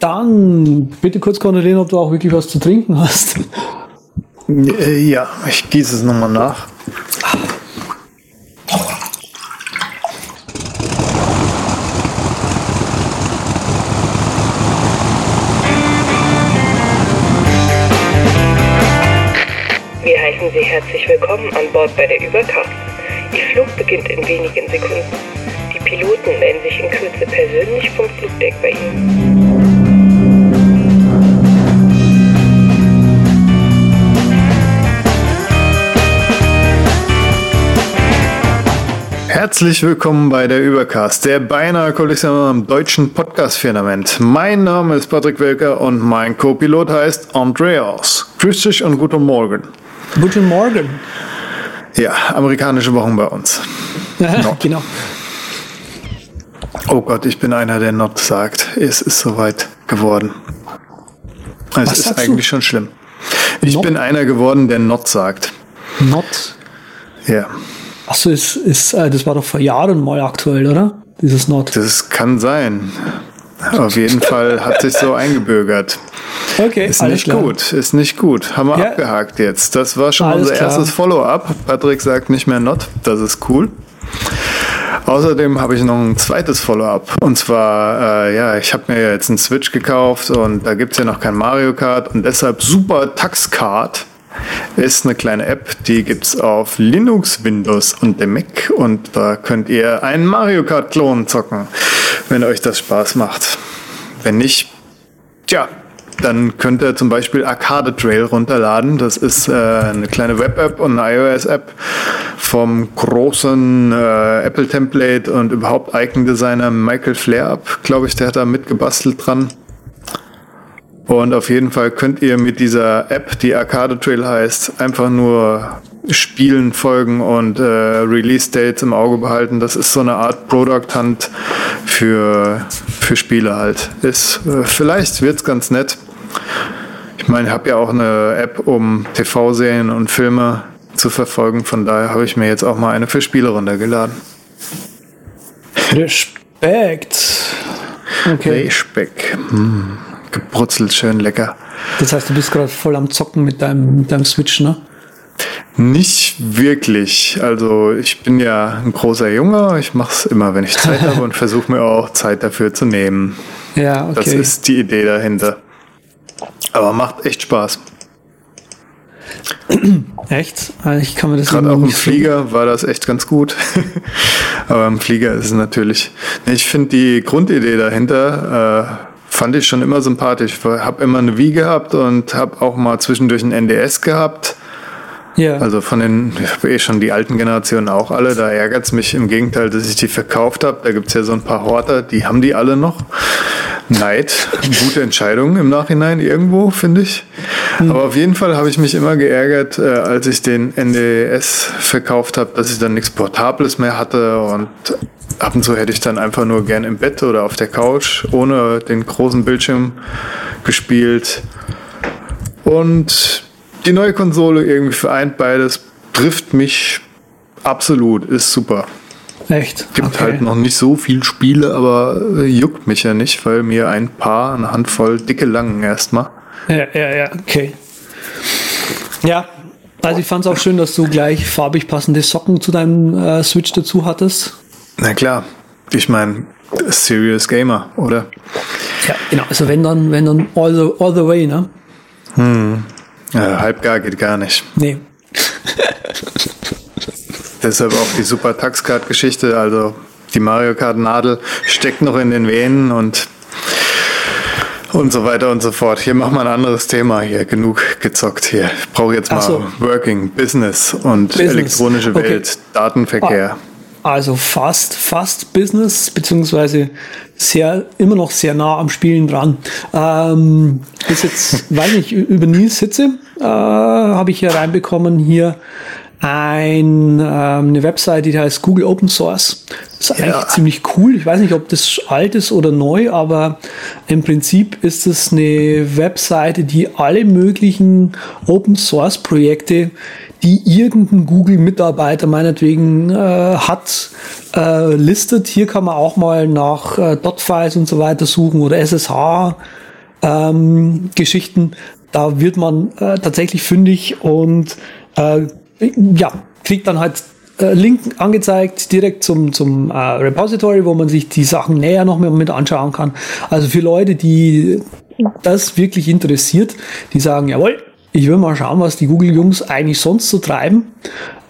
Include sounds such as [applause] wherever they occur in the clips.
Dann bitte kurz kontrollieren, ob du auch wirklich was zu trinken hast. Äh, ja, ich gieße es nochmal nach. Wir heißen Sie herzlich willkommen an Bord bei der Übercast. Ihr Flug beginnt in wenigen Sekunden. Herzlich willkommen bei der Übercast, der beinahe Kollektion am deutschen Podcast-Firmament. Mein Name ist Patrick Welker und mein Co-Pilot heißt Andreas. Grüß dich und guten Morgen. Guten Morgen. Ja, amerikanische Wochen bei uns. genau. Oh Gott, ich bin einer, der Not sagt. Es ist soweit geworden. Es ist eigentlich du? schon schlimm. Ich Not? bin einer geworden, der Not sagt. Not. Ja, Achso, ist, ist, äh, das war doch vor Jahren mal aktuell, oder? Dieses Not. das kann sein. Auf jeden Fall hat sich so eingebürgert. Okay, Ist nicht klar. gut, ist nicht gut. Haben wir Ja. abgehakt jetzt. Das war schon Alles unser klar. erstes Follow-up. Patrick sagt nicht mehr not, das ist cool. Außerdem habe ich noch ein zweites Follow-up. Und zwar, äh, ja, ich habe mir jetzt einen Switch gekauft und da gibt's ja noch kein Mario Kart und deshalb Super Tax Card ist eine kleine App, die gibt's auf Linux, Windows und dem Mac und da könnt ihr einen Mario Kart Klon zocken, wenn euch das Spaß macht. Wenn nicht, Tja, dann könnt ihr zum Beispiel Arcade Trail runterladen. Das ist äh, eine kleine Web-App und eine iOS-App vom großen äh, Apple-Template und überhaupt Icon-Designer Michael Flair ab. Glaube ich, der hat da mitgebastelt dran. Und auf jeden Fall könnt ihr mit dieser App, die Arcade Trail heißt, einfach nur Spielen folgen und äh, Release-Dates im Auge behalten. Das ist so eine Art Product Hunt für, für Spiele halt. Ist, äh, vielleicht wird's ganz nett. Ich meine, ich habe ja auch eine App, um TV-Serien und Filme zu verfolgen. Von daher habe ich mir jetzt auch mal eine für Spiele runtergeladen. Respekt. Okay. Speck. Hm. Gebrutzelt, schön lecker. Das heißt, du bist gerade voll am Zocken mit deinem, mit deinem Switch, ne? Nicht wirklich. Also ich bin ja ein großer Junge. Ich mache es immer, wenn ich Zeit [laughs] habe und versuche mir auch Zeit dafür zu nehmen. Ja, okay. Das ist die Idee dahinter. Aber macht echt Spaß. Echt? Also Ich kann mir das Gerade auch im Flieger war das echt ganz gut. [laughs] Aber im Flieger ist es natürlich. Ich finde die Grundidee dahinter äh, fand ich schon immer sympathisch. Ich habe immer eine Wii gehabt und habe auch mal zwischendurch ein NDS gehabt. Ja. Also von den, ich habe eh schon die alten Generationen auch alle, da ärgert es mich im Gegenteil, dass ich die verkauft habe. Da gibt's ja so ein paar Horter, die haben die alle noch. Neid, gute Entscheidung im Nachhinein irgendwo, finde ich. Aber auf jeden Fall habe ich mich immer geärgert, äh, als ich den NDS verkauft habe, dass ich dann nichts Portables mehr hatte und ab und zu hätte ich dann einfach nur gern im Bett oder auf der Couch ohne den großen Bildschirm gespielt. Und die neue Konsole irgendwie vereint beides, trifft mich absolut, ist super. Echt? Gibt okay. halt noch nicht so viel Spiele, aber äh, juckt mich ja nicht, weil mir ein paar, eine Handvoll dicke langen erstmal. Ja, ja, ja, okay. Ja, also ich fand es auch schön, dass du gleich farbig passende Socken zu deinem äh, Switch dazu hattest. Na klar, ich meine, Serious Gamer, oder? Ja, genau. Also wenn dann, wenn dann all the, all the way, ne? Äh, halbgar geht gar nicht. Nee. [laughs] Deshalb auch die Super Tax Card Geschichte, also die Mario Kart Nadel steckt noch in den Venen und und so weiter und so fort. Hier machen wir ein anderes Thema hier. Genug gezockt hier. Ich brauche jetzt mal so. Working, Business und Business. elektronische Okay. Welt, Datenverkehr. Also fast, fast Business, beziehungsweise sehr, immer noch sehr nah am Spielen dran. Ähm, bis jetzt, [laughs] weiß nicht, über Nils Sitze äh, habe ich hier reinbekommen, hier ein, ähm, eine Webseite, die heißt Google Open Source. Das ist eigentlich ziemlich cool. Ich weiß nicht, ob das alt ist oder neu, aber im Prinzip ist es eine Webseite, die alle möglichen Open Source Projekte, die irgendein Google-Mitarbeiter meinetwegen äh, hat, äh, listet. Hier kann man auch mal nach äh, Dot-Files und so weiter suchen oder SSH ähm, da wird man äh, tatsächlich fündig und äh, ja, kriegt dann halt äh, Link angezeigt direkt zum, zum äh, Repository, wo man sich die Sachen näher noch mehr mit anschauen kann. Also für Leute, die das wirklich interessiert, die sagen, jawohl, ich will mal schauen, was die Google-Jungs eigentlich sonst so treiben.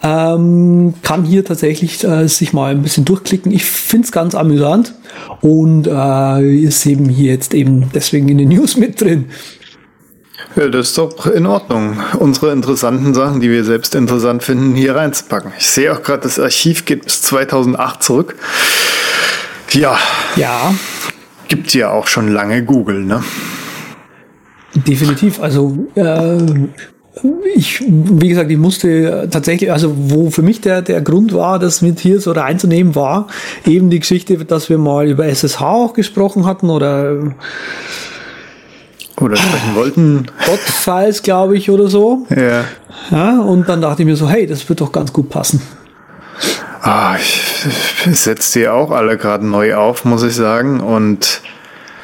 Ähm, kann hier tatsächlich äh, sich mal ein bisschen durchklicken. Ich find's ganz amüsant und äh, ist eben hier jetzt eben deswegen in den [laughs] News mit drin. Ja, das ist doch in Ordnung, unsere interessanten Sachen, die wir selbst interessant finden, hier reinzupacken. Ich sehe auch gerade, das Archiv geht bis 2008 zurück. Ja. Ja. Gibt ja auch schon lange Google, ne? Definitiv. Also äh, ich, wie gesagt, ich musste tatsächlich, also wo für mich der, der Grund war, das mit hier so reinzunehmen, war eben die Geschichte, dass wir mal über SSH auch gesprochen hatten oder oder sprechen wollten. Bot-Files, glaube ich, oder so. Ja. ja. Und dann dachte ich mir so, hey, das wird doch ganz gut passen. Ah, ich, ich setze die auch alle gerade neu auf, muss ich sagen. Und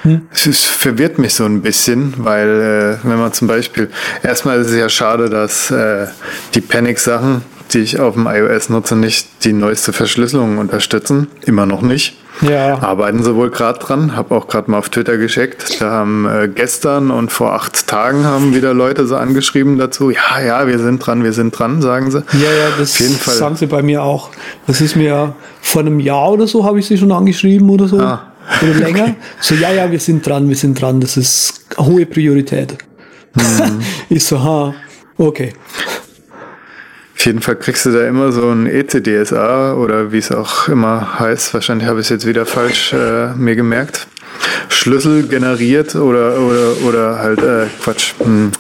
hm. es verwirrt mich so ein bisschen, weil äh, wenn man zum Beispiel, erstmal ist es ja schade, dass äh, die Panic-Sachen, die ich auf dem iOS nutze, nicht die neueste Verschlüsselung unterstützen. Immer noch nicht. Ja. Arbeiten sie wohl gerade dran. Habe auch gerade mal auf Twitter gescheckt. Da haben äh, gestern und vor acht Tagen haben wieder Leute so angeschrieben dazu. Ja, ja, wir sind dran, wir sind dran, sagen sie. Ja, ja, das auf jeden Fall. sagen sie bei mir auch. Das ist mir vor einem Jahr oder so habe ich sie schon angeschrieben oder so. Ah. Oder länger. Okay. So, ja, ja, wir sind dran, wir sind dran. Das ist hohe Priorität. Mhm. [laughs] ich so, ha, okay. Auf jeden Fall kriegst du da immer so ein ECDSA oder wie es auch immer heißt. Wahrscheinlich habe ich es jetzt wieder falsch äh, mir gemerkt. Schlüssel generiert oder oder oder halt äh, Quatsch. Hm,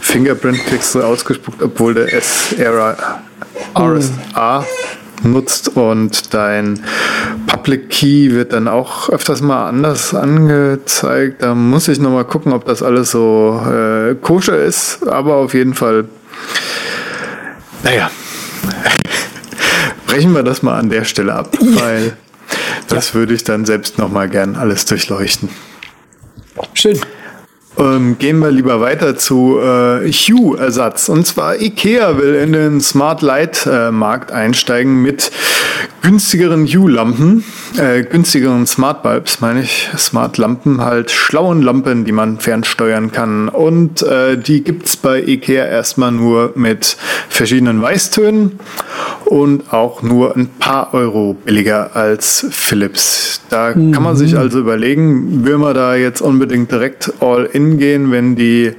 Fingerprint kriegst du ausgespuckt, obwohl der SRA RSA nutzt und dein Public Key wird dann auch öfters mal anders angezeigt. Da muss ich nochmal gucken, ob das alles so äh, koscher ist, aber auf jeden Fall naja, [laughs] brechen wir das mal an der Stelle ab, weil das würde ich dann selbst nochmal gern alles durchleuchten. Schön. Ähm, gehen wir lieber weiter zu äh, Hue-Ersatz. Und zwar IKEA will in den Smart Light-Markt äh, einsteigen mit günstigeren Hue-Lampen, äh, günstigeren Smart Bulbs, meine ich, Smart Lampen, halt schlauen Lampen, die man fernsteuern kann. Und äh, die gibt's bei IKEA erstmal nur mit verschiedenen Weißtönen und auch nur ein paar Euro billiger als Philips. Da mhm. kann man sich mhm. also überlegen, will man da jetzt unbedingt direkt all in gehen, wenn die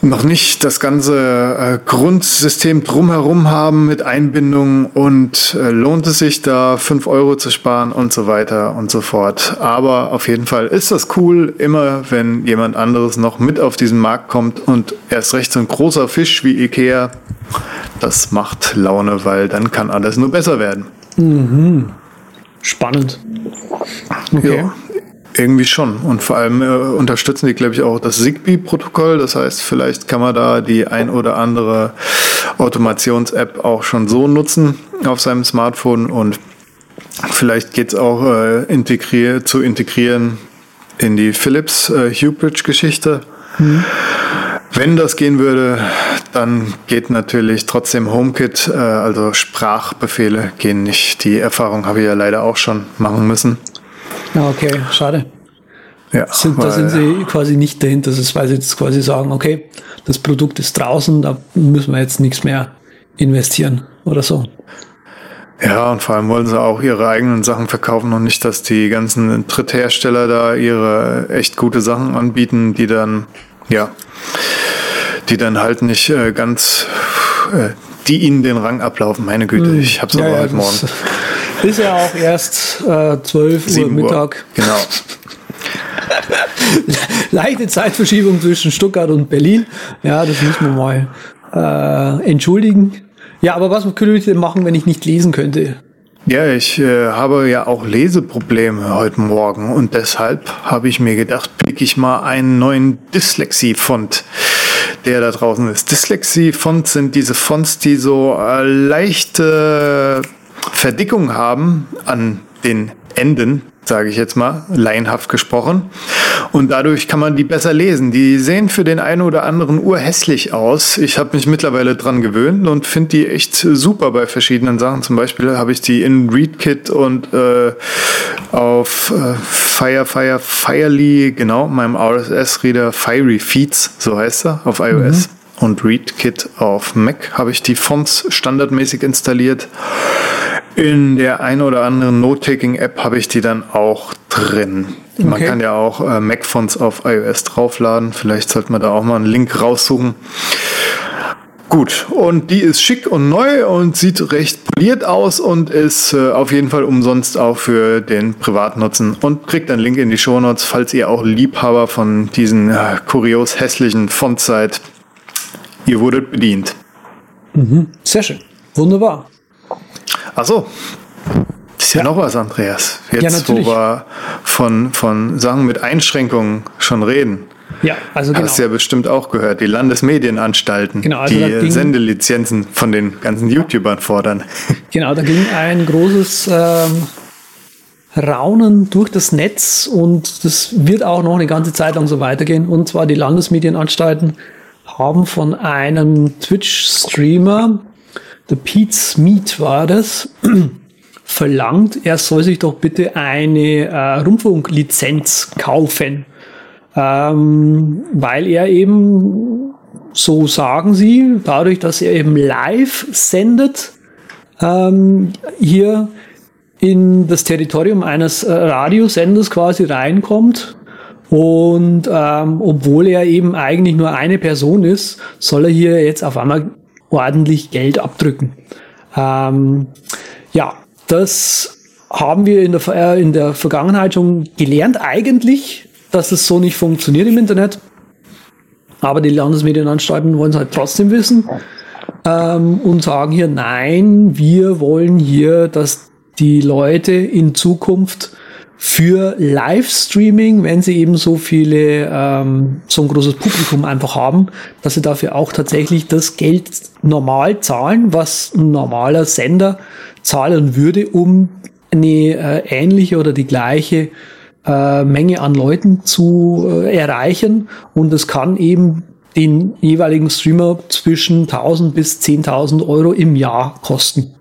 noch nicht das ganze äh, Grundsystem drumherum haben mit Einbindung und äh, lohnt es sich da fünf Euro zu sparen und so weiter und so fort. Aber auf jeden Fall ist das cool, immer wenn jemand anderes noch mit auf diesen Markt kommt und erst recht so ein großer Fisch wie Ikea, das macht Laune, weil dann kann alles nur besser werden. Mhm. Spannend. Okay. Ja, irgendwie schon. Und vor allem äh, unterstützen die, glaube ich, auch das Zigbee-Protokoll. Das heißt, vielleicht kann man da die ein oder andere Automations-App auch schon so nutzen auf seinem Smartphone und vielleicht geht es auch äh, integrier zu integrieren in die Philips äh, Hubridge-Geschichte. Mhm. Wenn das gehen würde, dann geht natürlich trotzdem HomeKit, äh, also Sprachbefehle gehen nicht. Die Erfahrung habe ich ja leider auch schon machen müssen. Ja, okay, schade. Ja, sind, da sind sie quasi nicht dahinter, das weil sie jetzt quasi sagen, okay, das Produkt ist draußen, da müssen wir jetzt nichts mehr investieren oder so. Ja, und vor allem wollen sie auch ihre eigenen Sachen verkaufen und nicht, dass die ganzen Dritthersteller da ihre echt gute Sachen anbieten, die dann, ja, die dann halt nicht äh, ganz, äh, die ihnen den Rang ablaufen. Meine Güte, hm. ich hab's ja, aber ja, heute Morgen. [laughs] Ist ja auch erst äh, 12 Uhr Mittag. Uhr. Genau. [laughs] Leichte Zeitverschiebung zwischen Stuttgart und Berlin. Ja, das müssen wir mal äh, entschuldigen. Ja, aber was könnte ich denn machen, wenn ich nicht lesen könnte? Ja, ich äh, habe ja auch Leseprobleme heute Morgen und deshalb habe ich mir gedacht, pick ich mal einen neuen Dyslexie-Font, der da draußen ist. Dyslexie-Fonts sind diese Fonts, die so äh, leichte Verdickung haben an den Enden sage ich jetzt mal, laienhaft gesprochen. Und dadurch kann man die besser lesen. Die sehen für den einen oder anderen urhässlich aus. Ich habe mich mittlerweile dran gewöhnt und finde die echt super bei verschiedenen Sachen. Zum Beispiel habe ich die in ReadKit und äh, auf äh, Fire, Fire, Firely, genau, meinem RSS-Reader Fiery Feeds, so heißt er, auf iOS. Mhm und ReadKit auf Mac habe ich die Fonts standardmäßig installiert. In der ein oder anderen Note-Taking-App habe ich die dann auch drin. Man okay. kann ja auch äh, Mac-Fonts auf iOS draufladen. Vielleicht sollte man da auch mal einen Link raussuchen. Gut, und die ist schick und neu und sieht recht poliert aus und ist äh, auf jeden Fall umsonst auch für den Privatnutzen und kriegt einen Link in die Shownotes, falls ihr auch Liebhaber von diesen äh, kurios hässlichen Fonts seid. Ihr wurdet bedient. Mhm. Sehr schön. Wunderbar. Achso. Ist ja, ja, noch was, Andreas. Jetzt, ja, wo wir von, von Sachen mit Einschränkungen schon reden. Ja, also genau. Hast du ja bestimmt auch gehört, die Landesmedienanstalten, genau, also die ging, Sendelizenzen von den ganzen YouTubern fordern. [laughs] Genau, da ging ein großes ähm, Raunen durch das Netz und das wird auch noch eine ganze Zeit lang so weitergehen. Und zwar die Landesmedienanstalten haben von einem Twitch-Streamer. The Pete's Meat war das, [clears throat] verlangt, er soll sich doch bitte eine äh, Rundfunklizenz kaufen, ähm, weil er eben, so sagen sie, dadurch, dass er eben live sendet, ähm, hier in das Territorium eines äh, Radiosenders quasi reinkommt und ähm, obwohl er eben eigentlich nur eine Person ist, soll er hier jetzt auf einmal ordentlich Geld abdrücken. Ähm, ja, das haben wir in der, äh, in der Vergangenheit schon gelernt eigentlich, dass es so nicht funktioniert im Internet. Aber die Landesmedienanstalten wollen es halt trotzdem wissen ähm, und sagen hier, nein, wir wollen hier, dass die Leute in Zukunft für Livestreaming, wenn sie eben so viele, ähm, so ein großes Publikum einfach haben, dass sie dafür auch tatsächlich das Geld normal zahlen, was ein normaler Sender zahlen würde, um eine äh, ähnliche oder die gleiche äh, Menge an Leuten zu äh, erreichen. Und es kann eben den jeweiligen Streamer zwischen 1000 bis 10.000 Euro im Jahr kosten.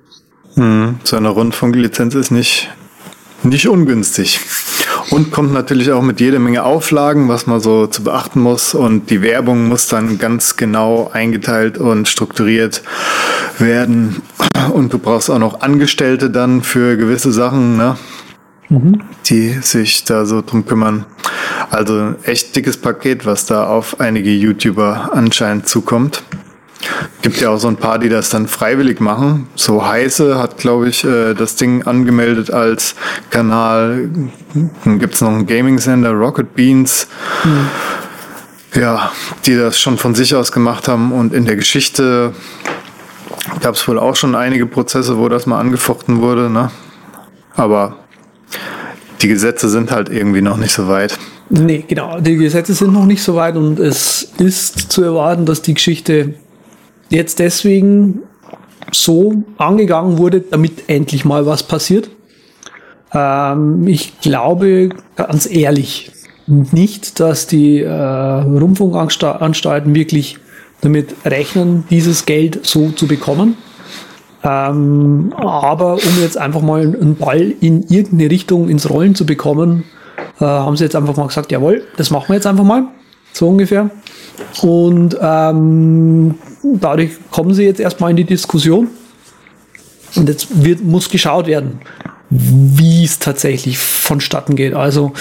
Hm, so eine Rundfunklizenz ist nicht nicht ungünstig. Und kommt natürlich auch mit jede Menge Auflagen, was man so zu beachten muss. Und die Werbung muss dann ganz genau eingeteilt und strukturiert werden. Und du brauchst auch noch Angestellte dann für gewisse Sachen, ne? Mhm. die sich da so drum kümmern. Also echt dickes Paket, was da auf einige YouTuber anscheinend zukommt. Gibt ja auch so ein paar, die das dann freiwillig machen. So Heiße hat, glaube ich, äh, das Ding angemeldet als Kanal. Dann gibt es noch einen Gaming-Sender, Rocket Beans. Mhm. Ja, die das schon von sich aus gemacht haben. Und in der Geschichte gab es wohl auch schon einige Prozesse, wo das mal angefochten wurde. Ne? Aber die Gesetze sind halt irgendwie noch nicht so weit. Nee, genau. Die Gesetze sind noch nicht so weit und es ist zu erwarten, dass die Geschichte jetzt deswegen so angegangen wurde, damit endlich mal was passiert. Ähm, ich glaube ganz ehrlich nicht, dass die äh, Rundfunkanstalten wirklich damit rechnen, dieses Geld so zu bekommen. Ähm, aber um jetzt einfach mal einen Ball in irgendeine Richtung ins Rollen zu bekommen, äh, haben sie jetzt einfach mal gesagt, jawohl, das machen wir jetzt einfach mal. So ungefähr. Und ähm, dadurch kommen sie jetzt erstmal in die Diskussion. Und jetzt wird, muss geschaut werden, wie es tatsächlich vonstatten geht. Also,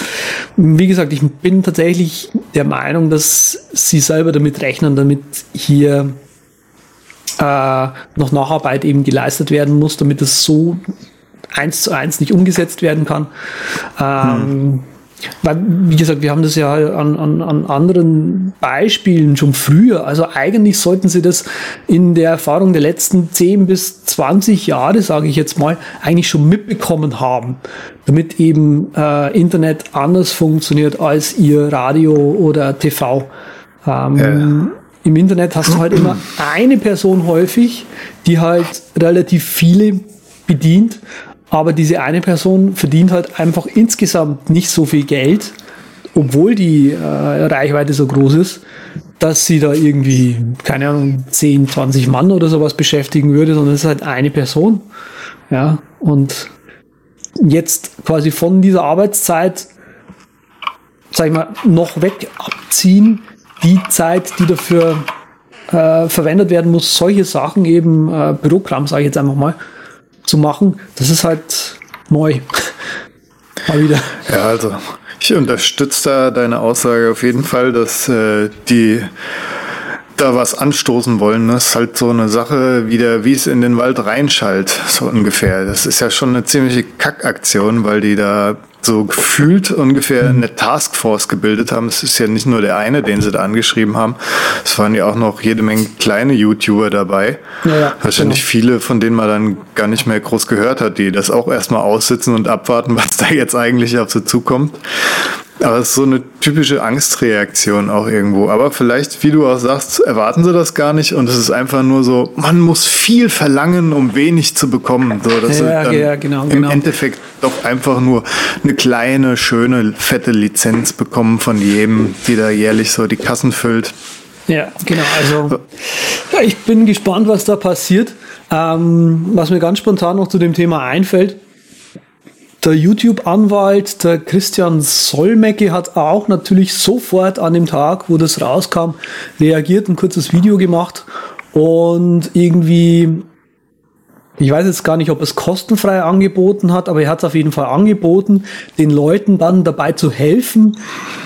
wie gesagt, ich bin tatsächlich der Meinung, dass sie selber damit rechnen, damit hier äh, noch Nacharbeit eben geleistet werden muss, damit es so eins zu eins nicht umgesetzt werden kann. Ähm, hm. Weil, wie gesagt, wir haben das ja an, an, an anderen Beispielen schon früher. Also eigentlich sollten Sie das in der Erfahrung der letzten 10 bis 20 Jahre, sage ich jetzt mal, eigentlich schon mitbekommen haben, damit eben äh, Internet anders funktioniert als Ihr Radio oder TV. Ähm, ja. Im Internet hast du halt immer eine Person häufig, die halt relativ viele bedient aber diese eine Person verdient halt einfach insgesamt nicht so viel Geld, obwohl die äh, Reichweite so groß ist, dass sie da irgendwie, keine Ahnung, 10, 20 Mann oder sowas beschäftigen würde, sondern es ist halt eine Person. Ja, und jetzt quasi von dieser Arbeitszeit, sag ich mal, noch weg abziehen, die Zeit, die dafür äh, verwendet werden muss, solche Sachen eben, äh, Bürokram, sage ich jetzt einfach mal, zu machen, das ist halt neu. [laughs] mal wieder. Ja, also ich unterstütze da deine Aussage auf jeden Fall, dass äh, die da was anstoßen wollen. Das ist halt so eine Sache, wie, der, wie es in den Wald reinschallt, so ungefähr. Das ist ja schon eine ziemliche Kackaktion, weil die da so gefühlt ungefähr eine Taskforce gebildet haben. Es ist ja nicht nur der eine, den sie da angeschrieben haben. Es waren ja auch noch jede Menge kleine YouTuber dabei. Ja, ja, Wahrscheinlich genau. viele, von denen man dann gar nicht mehr groß gehört hat, die das auch erstmal aussitzen und abwarten, [laughs] was da jetzt eigentlich auf sie zukommt. Aber es ist so eine typische Angstreaktion auch irgendwo. Aber vielleicht, wie du auch sagst, erwarten sie das gar nicht und es ist einfach nur so, man muss viel verlangen, um wenig zu bekommen. So, dass ja, ja, genau, im genau. Endeffekt doch einfach nur eine kleine, schöne, fette Lizenz bekommen von jedem, die da jährlich so die Kassen füllt. Ja, genau. Also ja, ich bin gespannt, was da passiert. Ähm, was mir ganz spontan noch zu dem Thema einfällt, der YouTube-Anwalt, der Christian Solmecke, hat auch natürlich sofort an dem Tag, wo das rauskam, reagiert, ein kurzes Video gemacht. Und irgendwie ich weiß jetzt gar nicht, ob es kostenfrei angeboten hat, aber er hat es auf jeden Fall angeboten, den Leuten dann dabei zu helfen,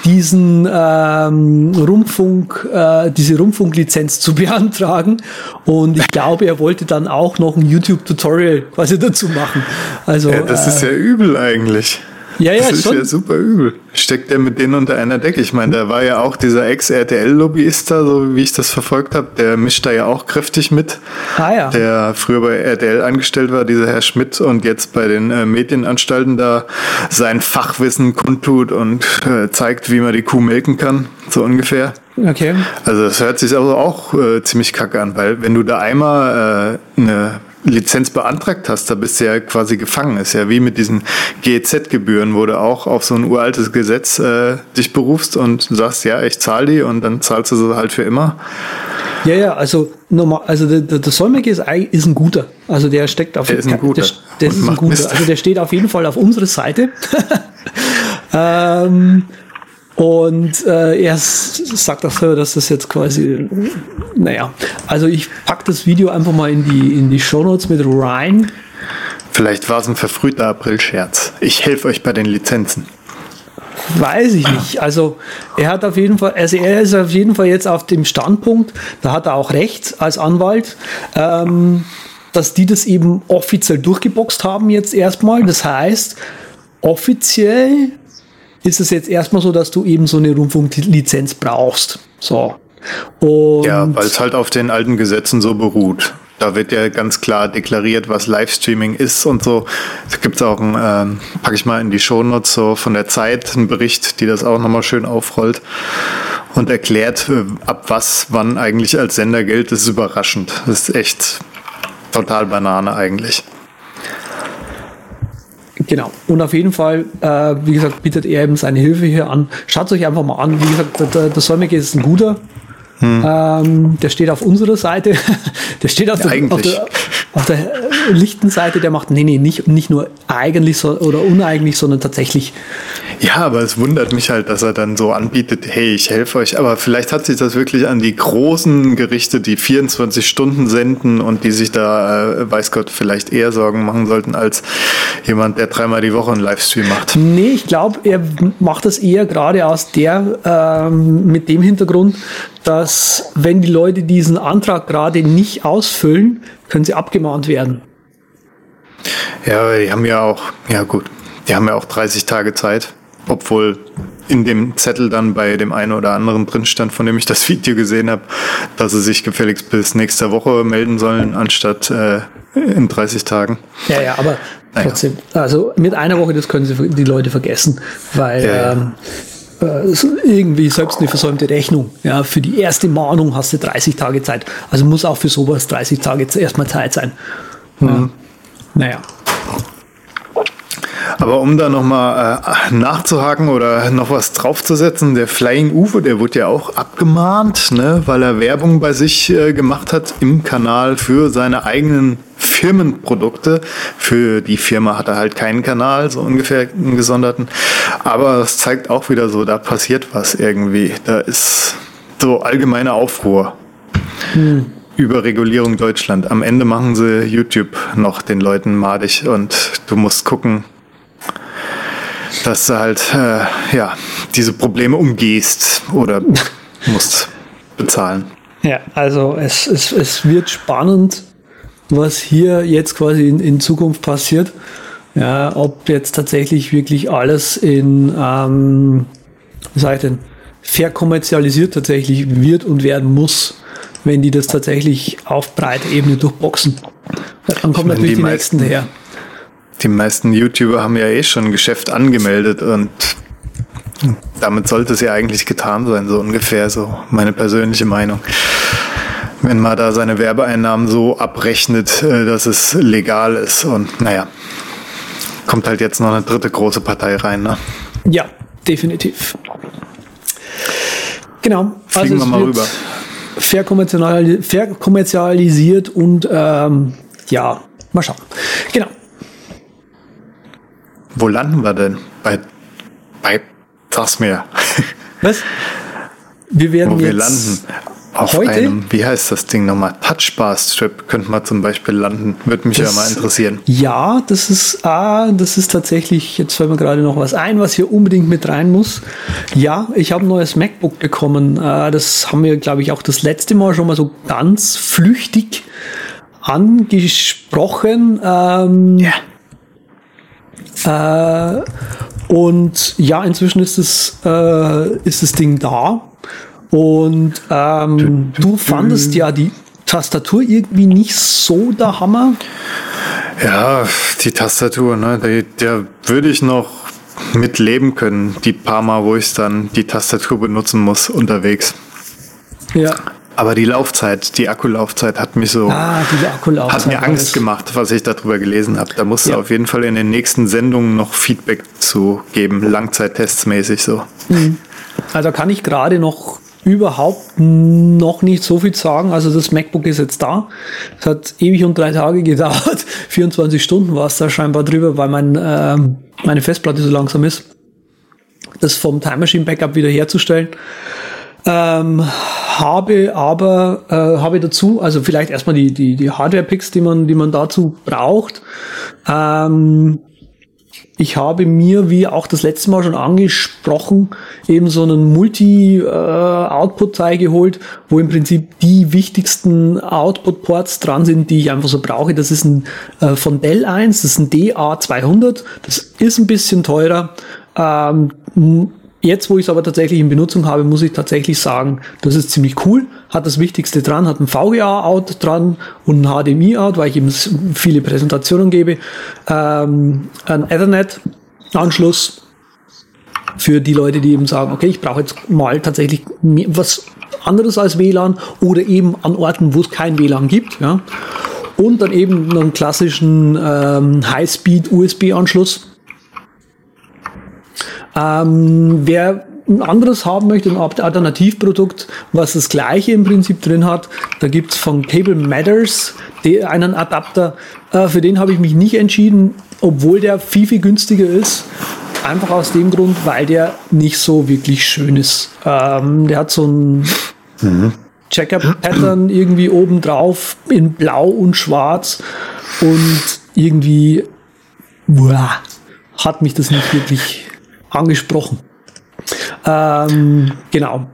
diesen ähm, Rundfunk, äh, diese Rundfunklizenz zu [laughs] beantragen. Und ich glaube, er wollte dann auch noch ein YouTube-Tutorial quasi dazu machen. Also ja, das äh, ist ja übel eigentlich. Ja, ja, das ist schon. ja super übel. Steckt der mit denen unter einer Decke? Ich meine, da war ja auch dieser Ex-RTL-Lobbyist da, so wie ich das verfolgt habe, der mischt da ja auch kräftig mit. Ah ja. Der früher bei RTL angestellt war, dieser Herr Schmidt, und jetzt bei den äh, Medienanstalten da sein Fachwissen kundtut und äh, zeigt, wie man die Kuh melken kann, so ungefähr. Okay. Also das hört sich also auch äh, ziemlich kacke an, weil wenn du da einmal äh, eine Lizenz beantragt hast, da bist du ja quasi gefangen. Ist ja wie mit diesen GEZ-Gebühren, wo du auch auf so ein uraltes Gesetz äh, dich berufst und sagst, ja, ich zahle die und dann zahlst du sie halt für immer. Ja, ja, also normal, also der, der Solmecke ist, ist ein guter. Also der steckt auf der ist ein guter. Der, der ist ein guter. Also der steht auf jeden Fall auf unserer Seite. [laughs] ähm, und äh, er sagt auch so, dass das jetzt quasi, naja, also ich packe das Video einfach mal in die, in die Shownotes mit rein. Vielleicht war es ein verfrühter April-Scherz. Ich helfe euch bei den Lizenzen. Weiß ich nicht. Also er hat auf jeden Fall, also er ist auf jeden Fall jetzt auf dem Standpunkt, da hat er auch recht als Anwalt, ähm, dass die das eben offiziell durchgeboxt haben jetzt erstmal. Das heißt, offiziell ist es jetzt erstmal so, dass du eben so eine Rundfunklizenz brauchst. So. Und ja, weil es halt auf den alten Gesetzen so beruht. Da wird ja ganz klar deklariert, was Livestreaming ist und so. Da gibt es auch ein, ähm, packe ich mal in die Shownotes so von der Zeit, einen Bericht, die das auch nochmal schön aufrollt und erklärt, äh, ab was wann eigentlich als Sender gilt. Das ist überraschend. Das ist echt total Banane eigentlich. Genau. Und auf jeden Fall, äh, wie gesagt, bietet er eben seine Hilfe hier an. Schaut euch einfach mal an. Wie gesagt, der, der Solmecke ist ein guter. Hm. Ähm, der steht auf unserer Seite. [laughs] der steht auf, ja, der, auf, der, auf der lichten Seite. Der macht, nee, nee, nicht, nicht nur eigentlich so, oder uneigentlich, sondern tatsächlich ja, aber es wundert mich halt, dass er dann so anbietet, hey, ich helfe euch. Aber vielleicht hat sich das wirklich an die großen Gerichte, die 24 Stunden senden und die sich da, äh, weiß Gott, vielleicht eher Sorgen machen sollten, als jemand, der dreimal die Woche einen Livestream macht. Nee, ich glaube, er macht das eher gerade aus der, ähm, mit dem Hintergrund, dass wenn die Leute diesen Antrag gerade nicht ausfüllen, können sie abgemahnt werden. Ja, die haben ja auch, ja gut, die haben ja auch 30 Tage Zeit. Obwohl in dem Zettel dann bei dem einen oder anderen drin stand, von dem ich das [laughs] Video gesehen habe, dass sie sich gefälligst bis nächste Woche melden sollen, anstatt äh, in 30 Tagen. Ja, ja, aber naja. trotzdem, also mit einer Woche, das können sie die Leute vergessen, weil ja. Ähm, äh, irgendwie selbst eine versäumte Rechnung. Ja, für die erste Mahnung hast du 30 Tage Zeit. Also muss auch für sowas 30 Tage erstmal Zeit sein. Mhm. Ja. Naja. Aber um da nochmal äh, nachzuhaken oder noch was draufzusetzen, der Flying Uwe, der wurde ja auch abgemahnt, ne, weil er Werbung bei sich äh, gemacht hat im Kanal für seine eigenen Firmenprodukte. Für die Firma hat er halt keinen Kanal, so ungefähr einen gesonderten. Aber es zeigt auch wieder so, da passiert was irgendwie. Da ist so allgemeiner Aufruhr. Hm über Regulierung Deutschland. Am Ende machen sie YouTube noch den Leuten madig und du musst gucken, dass du halt äh, ja diese Probleme umgehst oder [laughs] musst bezahlen. Ja, also es, es, es wird spannend, was hier jetzt quasi in, in Zukunft passiert. Ja, ob jetzt tatsächlich wirklich alles in, ähm, was sag ich denn, verkommerzialisiert tatsächlich wird und werden muss wenn die das tatsächlich auf breiter Ebene durchboxen. Dann kommen natürlich die, die meisten, nächsten her. Die meisten YouTuber haben ja eh schon ein Geschäft angemeldet und damit sollte es ja eigentlich getan sein, so ungefähr, so meine persönliche Meinung. Wenn man da seine Werbeeinnahmen so abrechnet, äh, dass es legal ist und naja, kommt halt jetzt noch eine dritte große Partei rein, ne? Ja, definitiv. Genau. Fliegen also wir mal rüber verkommerzialisiert und ähm, ja, mal schauen. Wo landen wir denn? Bei, bei sag's [laughs] mir. Was? Wir werden Wo jetzt wir landen. Auf heute? einem, wie heißt das Ding nochmal? Touchbar-Strip könnte man zum Beispiel landen. Würde mich das, ja mal interessieren. Ja, das ist, ah, das ist tatsächlich, jetzt fällt mir gerade noch was ein, was hier unbedingt mit rein muss. Ja, ich habe ein neues MacBook bekommen. Äh, das haben wir, glaube ich, auch das letzte Mal schon mal so ganz flüchtig angesprochen. Ähm, ja. Äh, und ja, inzwischen ist das, äh, ist das Ding da. Und ähm, du fandest ja die Tastatur irgendwie nicht so der Hammer. Ja, die Tastatur, ne, der würde ich noch mit leben können, die paar Mal, wo ich dann die Tastatur benutzen muss unterwegs. Ja. Aber die Laufzeit, die Akkulaufzeit hat mich so, ah, hat mir Angst gemacht, was ich darüber gelesen habe. Da muss ja. auf jeden Fall in den nächsten Sendungen noch Feedback zu geben, Langzeittests mäßig so. Mhm. Also kann ich gerade noch überhaupt noch nicht so viel sagen. Also das MacBook ist jetzt da. Es hat ewig und drei Tage [laughs] gedauert. 24 Stunden war es da scheinbar drüber, weil mein, äh, meine Festplatte so langsam ist. Das vom Time Machine Backup wieder herzustellen. Ähm, habe aber äh, habe dazu, also vielleicht erstmal die die die Hardware Picks, die man die man dazu braucht. Ähm, ich habe mir, wie auch das letzte Mal schon angesprochen, eben so einen Multi-Output-Teil geholt, wo im Prinzip die wichtigsten Output-Ports dran sind, die ich einfach so brauche. Das ist ein äh, von Dell 1, das ist ein DA200. Das ist ein bisschen teurer. Ähm, Jetzt, wo ich es aber tatsächlich in Benutzung habe, muss ich tatsächlich sagen, das ist ziemlich cool. Hat das Wichtigste dran, hat ein VGA-Out dran und ein HDMI-Out, weil ich eben viele Präsentationen gebe. Ähm, ein Ethernet-Anschluss für die Leute, die eben sagen, okay, ich brauche jetzt mal tatsächlich was anderes als WLAN oder eben an Orten, wo es kein WLAN gibt. Ja. Und dann eben einen klassischen ähm, High-Speed-USB-Anschluss ähm, wer ein anderes haben möchte, ein Alternativprodukt, was das gleiche im Prinzip drin hat, da gibt's von Cable Matters einen Adapter. Äh, für den habe ich mich nicht entschieden, obwohl der viel, viel günstiger ist. Einfach aus dem Grund, weil der nicht so wirklich schön ist. Ähm, der hat so ein. Checker-Pattern irgendwie oben drauf in blau und schwarz und irgendwie boah, hat mich das nicht wirklich angesprochen. Ähm, genau.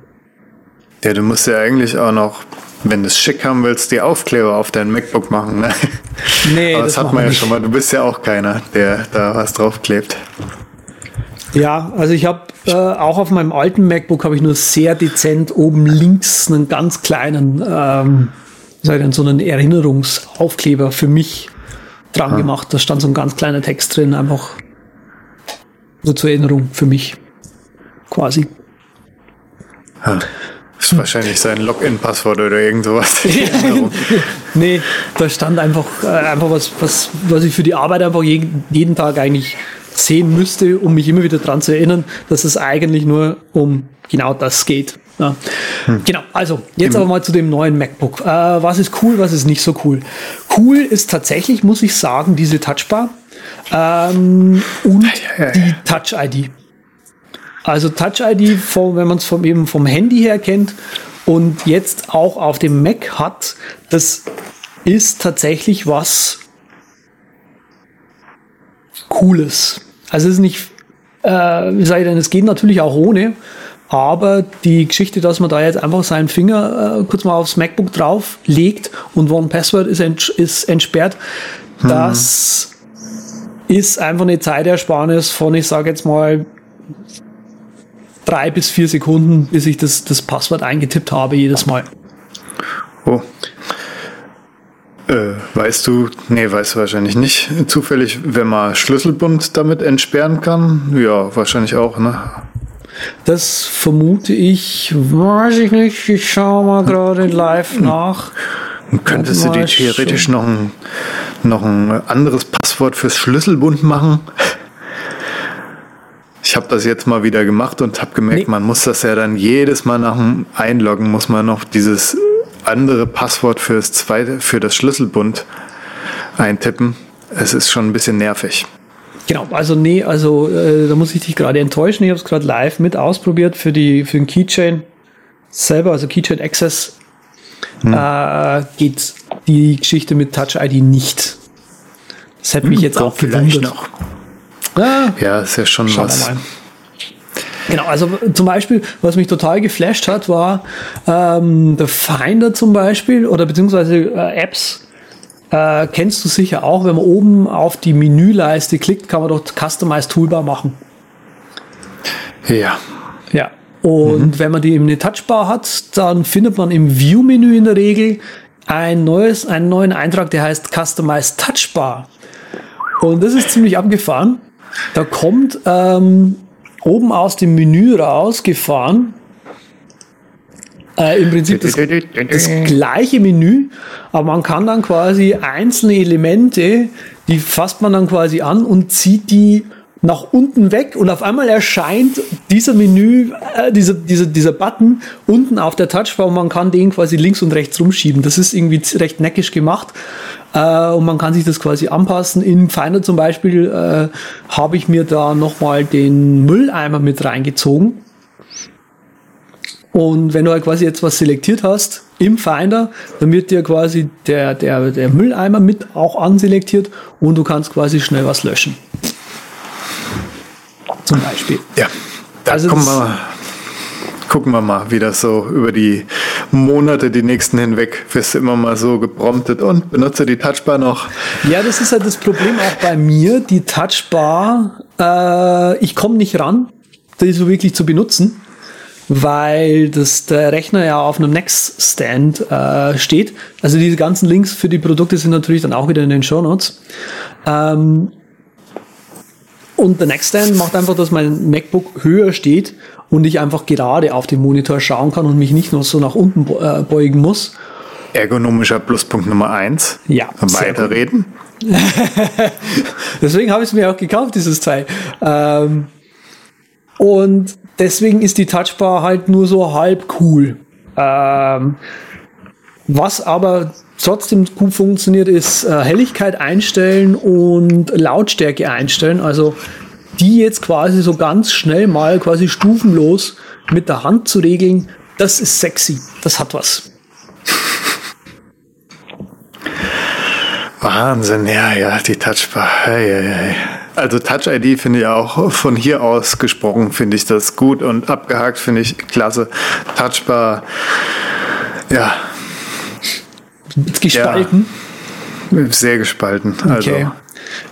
Ja, du musst ja eigentlich auch noch, wenn du es schick haben willst, die Aufkleber auf dein MacBook machen. Ne? Nee, Aber das, das hat man ja nicht. schon mal. Du bist ja auch keiner, der da was draufklebt. Ja, also ich habe äh, auch auf meinem alten MacBook habe ich nur sehr dezent oben links einen ganz kleinen, ähm, so einen Erinnerungsaufkleber für mich dran ah. gemacht. Da stand so ein ganz kleiner Text drin, einfach nur zur Erinnerung für mich. Quasi. Ja, ist wahrscheinlich sein Login-Passwort oder irgend sowas. [laughs] nee, da stand einfach, äh, einfach was, was, was ich für die Arbeit einfach jeden, jeden Tag eigentlich sehen müsste, um mich immer wieder dran zu erinnern, dass es eigentlich nur um genau das geht. Ja. Hm. Genau, also jetzt aber mal zu dem neuen MacBook. Äh, was ist cool, was ist nicht so cool? Cool ist tatsächlich, muss ich sagen, diese Touchbar ähm, und die Touch-ID. Also Touch-ID, wenn man es vom, eben vom Handy her kennt und jetzt auch auf dem Mac hat, das ist tatsächlich was Cooles. Also es ist nicht, äh, wie sage ich denn, es geht natürlich auch ohne, aber die Geschichte, dass man da jetzt einfach seinen Finger äh, kurz mal aufs MacBook drauf legt und One Password ist, ents ist entsperrt, hm. das ist einfach eine Zeitersparnis von, ich sage jetzt mal, drei bis vier Sekunden, bis ich das, das Passwort eingetippt habe jedes Mal. Oh. Äh, weißt du, nee, weißt du wahrscheinlich nicht, zufällig, wenn man Schlüsselbund damit entsperren kann? Ja, wahrscheinlich auch, ne? Das vermute ich, weiß ich nicht, ich schaue mal gerade live nach. Könntest du dir theoretisch noch ein, noch ein anderes Passwort fürs Schlüsselbund machen? Ich habe das jetzt mal wieder gemacht und habe gemerkt, nee. man muss das ja dann jedes Mal nach dem Einloggen, muss man noch dieses andere Passwort fürs zweite, für das Schlüsselbund eintippen. Es ist schon ein bisschen nervig. Genau, also nee, also äh, da muss ich dich gerade enttäuschen. Ich habe es gerade live mit ausprobiert für die für den Keychain selber, also Keychain Access hm. äh, geht die Geschichte mit Touch ID nicht. Das hätte mich hm, jetzt auch gewundert. noch. Ja, ja, ist ja schon was. Genau, also zum Beispiel, was mich total geflasht hat, war ähm, der Finder zum Beispiel oder beziehungsweise äh, Apps. Äh, kennst du sicher auch, wenn man oben auf die Menüleiste klickt, kann man dort Customize Toolbar machen. Ja. Ja. Und mhm. wenn man die eben eine Touchbar hat, dann findet man im View-Menü in der Regel ein neues, einen neuen Eintrag, der heißt Customize Touchbar. Und das ist ziemlich abgefahren. Da kommt ähm, oben aus dem Menü rausgefahren äh, im Prinzip das, das, gleiche Menü, aber man kann dann quasi einzelne Elemente, die fasst man dann quasi an und zieht die nach unten weg und auf einmal erscheint dieser Menü, äh, dieser, dieser, dieser Button unten auf der Touchbar und man kann den quasi links und rechts rumschieben. Das ist irgendwie recht neckisch gemacht äh, und man kann sich das quasi anpassen. Im Finder zum Beispiel äh, habe ich mir da nochmal den Mülleimer mit reingezogen. Und wenn du halt quasi jetzt was selektiert hast im Finder, dann wird dir quasi der, der, der Mülleimer mit auch anselektiert und du kannst quasi schnell was löschen zum Beispiel. Ja, da also kommen wir, gucken wir mal, wie das so über die Monate, die nächsten hinweg, wirst immer mal so gepromptet und benutze die Touchbar noch. Ja, das ist halt das Problem auch bei mir, die Touchbar, äh, ich komme nicht ran, die so wirklich zu benutzen weil das der Rechner ja auf einem Next-Stand äh, steht. Also diese ganzen Links für die Produkte sind natürlich dann auch wieder in den Show Notes. Ähm, und der Nextstand macht einfach, dass mein MacBook höher steht und ich einfach gerade auf den Monitor schauen kann und mich nicht nur so nach unten äh, beugen muss. Ergonomischer Pluspunkt Nummer eins. Ja. Weiterreden. [laughs] deswegen habe ich es mir auch gekauft, dieses Teil. Ähm, und deswegen ist die Touchbar halt nur so halb cool. Ähm, was aber trotzdem gut funktioniert, ist äh, Helligkeit einstellen und Lautstärke einstellen. Also die jetzt quasi so ganz schnell mal quasi stufenlos mit der Hand zu regeln, das ist sexy. Das hat was. Wahnsinn, ja, ja, die Touchbar. Hey, hey, hey. Also Touch ID finde ich auch von hier aus gesprochen, finde ich das gut und abgehakt finde ich klasse. Touchbar, ja, Gespalten? Ja, sehr gespalten. Also. Okay.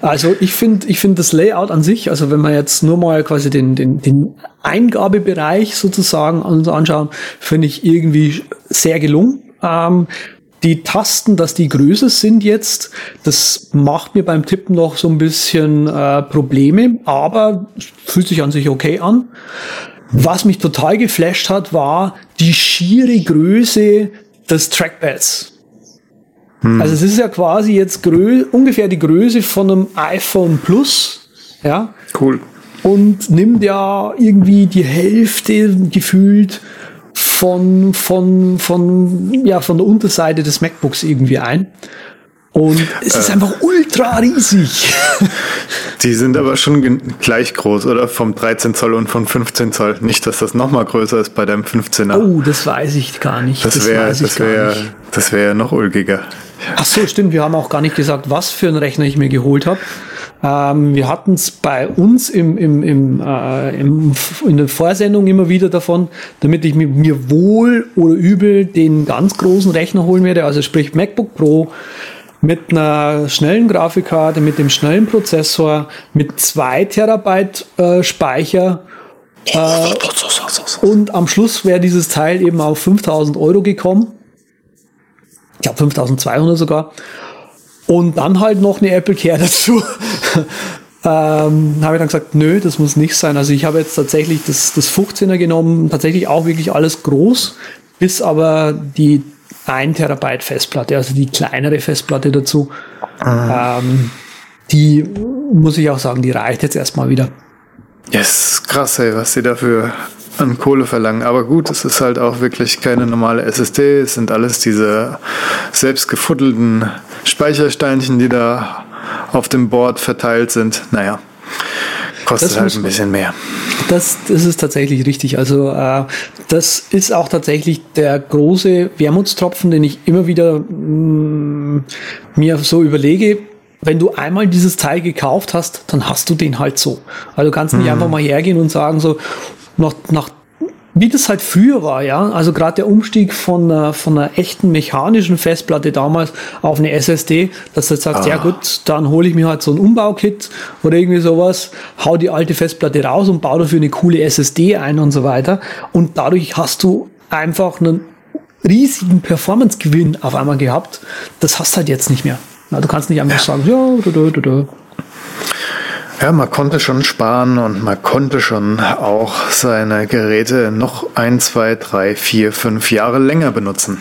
Also ich finde ich finde das Layout an sich, also wenn wir jetzt nur mal quasi den, den, den Eingabebereich sozusagen anschauen, finde ich irgendwie sehr gelungen. Ähm, die Tasten, dass die größer sind jetzt, das macht mir beim Tippen noch so ein bisschen äh, Probleme, aber fühlt sich an sich okay an. Was mich total geflasht hat, war die schiere Größe des Trackpads. Hm. Also es ist ja quasi jetzt ungefähr die Größe von einem iPhone Plus. Ja. Cool. Und nimmt ja irgendwie die Hälfte gefühlt von, von, von, ja, von der Unterseite des MacBooks irgendwie ein. Und es ist einfach ultra riesig. [laughs] Die sind aber schon gleich groß, oder? Vom 13 Zoll und von 15 Zoll. Nicht, dass das nochmal größer ist bei deinem 15er. Oh, das weiß ich gar nicht. das wäre das wär, das wär noch ulgiger. Ach so, stimmt. Wir haben auch gar nicht gesagt, was für einen Rechner ich mir geholt habe. Ähm, wir hatten es bei uns im, im, im, äh, im, in der Vorsendung immer wieder davon, damit ich mir, mir wohl oder übel den ganz großen Rechner holen werde, also sprich MacBook Pro mit einer schnellen Grafikkarte, mit dem schnellen Prozessor, mit zwei Terabyte äh, Speicher. Äh, und am Schluss wäre dieses Teil eben auf 5000 Euro gekommen. Ich glaube 5200 sogar. Und dann halt noch eine Apple Care [laughs] dazu. ähm, habe ich dann gesagt, nö, das muss nicht sein. Also ich habe jetzt tatsächlich das, das 15er genommen, tatsächlich auch wirklich alles groß, bis aber die 1 Terabyte Festplatte, also die kleinere Festplatte dazu. Ähm, die muss ich auch sagen, die reicht jetzt erstmal wieder. Yes, krass, ey, was sie dafür an Kohle verlangen. Aber gut, es ist halt auch wirklich keine normale SSD. Es sind alles diese selbst gefuddelten Speichersteinchen, die da auf dem Board verteilt sind. Naja, kostet Das halt muss ein bisschen mehr. Das, das ist tatsächlich richtig. Also äh, das ist auch tatsächlich der große Wermutstropfen, den ich immer wieder mh, mir so überlege. Wenn du einmal dieses Teil gekauft hast, dann hast du den halt so. Also du kannst nicht einfach mal hergehen und sagen so, nach, nach wie das halt früher war, ja. Also gerade der Umstieg von einer, von einer echten mechanischen Festplatte damals auf eine SSD, dass du jetzt sagst, ja gut, dann hole ich mir halt so ein Umbaukit oder irgendwie sowas, hau die alte Festplatte raus und baue dafür eine coole SSD ein und so weiter. Und dadurch hast du einfach einen riesigen Performance-Gewinn auf einmal gehabt. Das hast du halt jetzt nicht mehr. Na, du kannst nicht einfach sagen, ja, da, da, da, da. Ja, man konnte schon sparen und man konnte schon auch seine Geräte noch ein, zwei, drei, vier, fünf Jahre länger benutzen.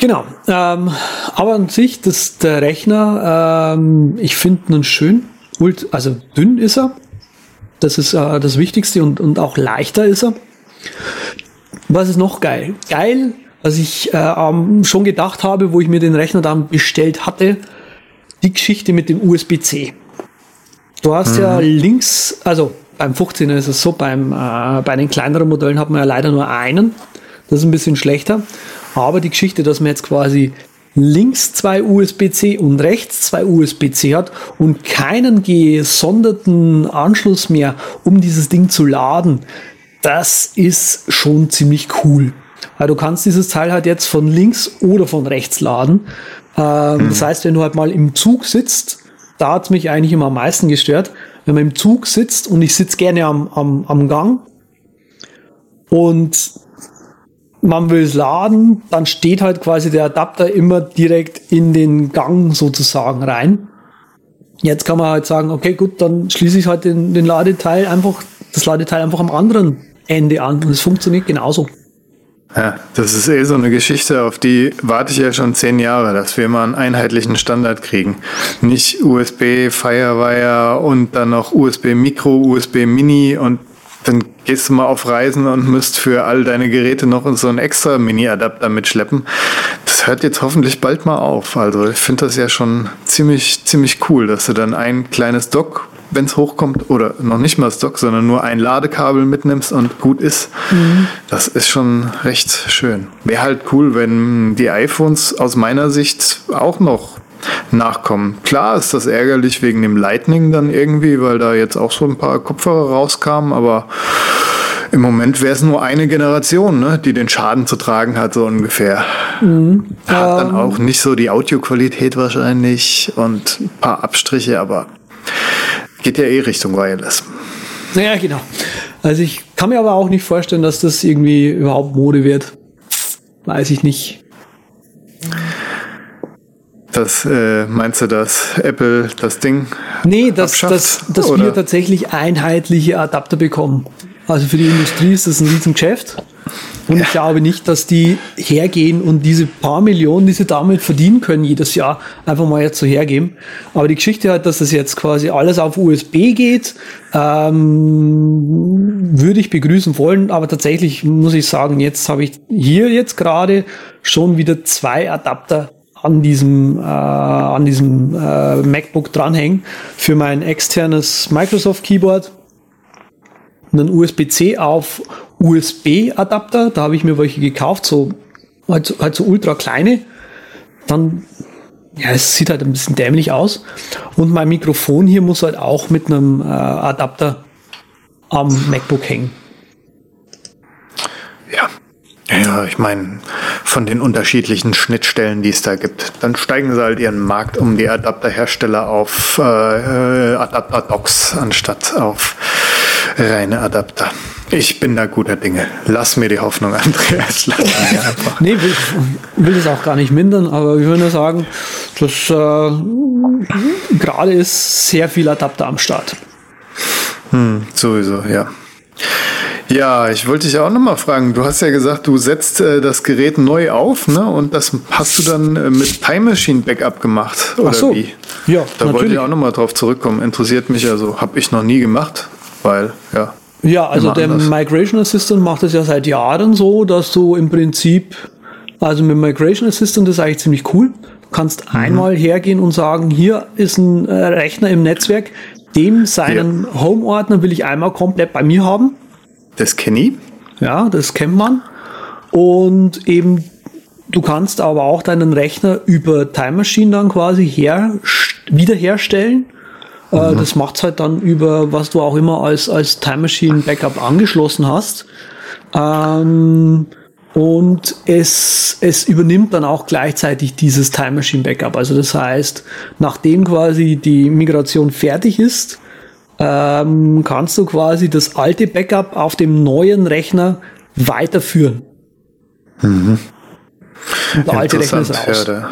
Genau. Ähm, aber an sich, das, der Rechner, ähm, ich finde ihn schön. Also dünn ist er. Das ist äh, das Wichtigste und, und auch leichter ist er. Was ist noch geil? Geil, was ich äh, ähm, schon gedacht habe, wo ich mir den Rechner dann bestellt hatte, die Geschichte mit dem USB-C. Du hast ja links, also beim 15er ist es so, beim, äh, bei den kleineren Modellen hat man ja leider nur einen. Das ist ein bisschen schlechter. Aber die Geschichte, dass man jetzt quasi links zwei USB-C und rechts zwei USB-C hat und keinen gesonderten Anschluss mehr, um dieses Ding zu laden, das ist schon ziemlich cool. Weil du kannst dieses Teil halt jetzt von links oder von rechts laden. Ähm, Das heißt, wenn du halt mal im Zug sitzt, da hat's mich eigentlich immer am meisten gestört, wenn man im Zug sitzt und ich sitze gerne am, am, am Gang und man will es laden, dann steht halt quasi der Adapter immer direkt in den Gang sozusagen rein. Jetzt kann man halt sagen, okay, gut, dann schließe ich halt den, den Ladeteil einfach, das Ladeteil einfach am anderen Ende an und es funktioniert genauso. Ja, das ist eh so eine Geschichte, auf die warte ich ja schon zehn Jahre, dass wir mal einen einheitlichen Standard kriegen. Nicht USB, Firewire und dann noch USB Micro, USB Mini und dann gehst du mal auf Reisen und müsst für all deine Geräte noch so einen extra Mini-Adapter mitschleppen. Das hört jetzt hoffentlich bald mal auf. Also ich finde das ja schon ziemlich, ziemlich cool, dass du dann ein kleines Dock, wenn es hochkommt, oder noch nicht mal das Dock, sondern nur ein Ladekabel mitnimmst und gut ist. Das ist schon recht schön. Wäre halt cool, wenn die iPhones aus meiner Sicht auch noch nachkommen. Klar ist das ärgerlich wegen dem Lightning dann irgendwie, weil da jetzt auch so ein paar Kopfhörer rauskamen, aber im Moment wäre es nur eine Generation, ne, die den Schaden zu tragen hat, so ungefähr. Hat dann auch nicht so die Audioqualität wahrscheinlich und ein paar Abstriche, aber geht ja eh Richtung Wireless. Naja, genau. Also ich kann mir aber auch nicht vorstellen, dass das irgendwie überhaupt Mode wird. Weiß ich nicht. Das äh, meinst du, dass Apple das Ding Nee, dass, abschafft, dass, dass oder? wir tatsächlich einheitliche Adapter bekommen. Also für die Industrie ist das ein Riesengeschäft. Und ich glaube nicht, dass die hergehen und diese paar Millionen, die sie damit verdienen können, jedes Jahr einfach mal jetzt so hergeben. Aber die Geschichte hat, dass das jetzt quasi alles auf USB geht, ähm, würde ich begrüßen wollen. Aber tatsächlich muss ich sagen, jetzt habe ich hier jetzt gerade schon wieder zwei Adapter an diesem, äh, an diesem äh, MacBook dranhängen für mein externes Microsoft Keyboard einen USB-C auf USB-Adapter. Da habe ich mir welche gekauft, so halt, halt so ultra kleine. Dann, ja, es sieht halt ein bisschen dämlich aus. Und mein Mikrofon hier muss halt auch mit einem äh, Adapter am MacBook hängen. Ja. Ja, ich meine, von den unterschiedlichen Schnittstellen, die es da gibt, dann steigen sie halt ihren Markt um die Adapterhersteller auf äh, äh Adapter-Docs anstatt auf reine Adapter. Ich bin da guter Dinge. Lass mir die Hoffnung, [laughs] Andreas. Lass mir einfach. [laughs] nee, will, will es auch gar nicht mindern, aber ich würde sagen, dass äh, gerade ist sehr viel Adapter am Start. Hm, sowieso, ja. Ja, ich wollte dich auch nochmal fragen. Du hast ja gesagt, du setzt äh, das Gerät neu auf, ne? Und das hast du dann äh, mit Time Machine Backup gemacht, oder Ach so. wie? Ja, da natürlich. wollte ich auch nochmal drauf zurückkommen. Interessiert mich ja so. Habe ich noch nie gemacht weil ja. Ja, also der anders. Migration Assistant macht es ja seit Jahren so, dass du im Prinzip, also mit Migration Assistant ist eigentlich ziemlich cool. Du kannst mhm. einmal hergehen und sagen, hier ist ein äh, Rechner im Netzwerk, dem seinen ja. Home-Ordner will ich einmal komplett bei mir haben. Das kenne ich. Ja, das kennt man. Und eben, du kannst aber auch deinen Rechner über Time Machine dann quasi her, wiederherstellen mhm. Das macht's halt dann über, was du auch immer als, als Time Machine Backup angeschlossen hast. Ähm, und es, es übernimmt dann auch gleichzeitig dieses Time Machine Backup. Also das heißt, nachdem quasi die Migration fertig ist, ähm, kannst du quasi das alte Backup auf dem neuen Rechner weiterführen. Mhm. Der alte Rechner ist raus. Ja,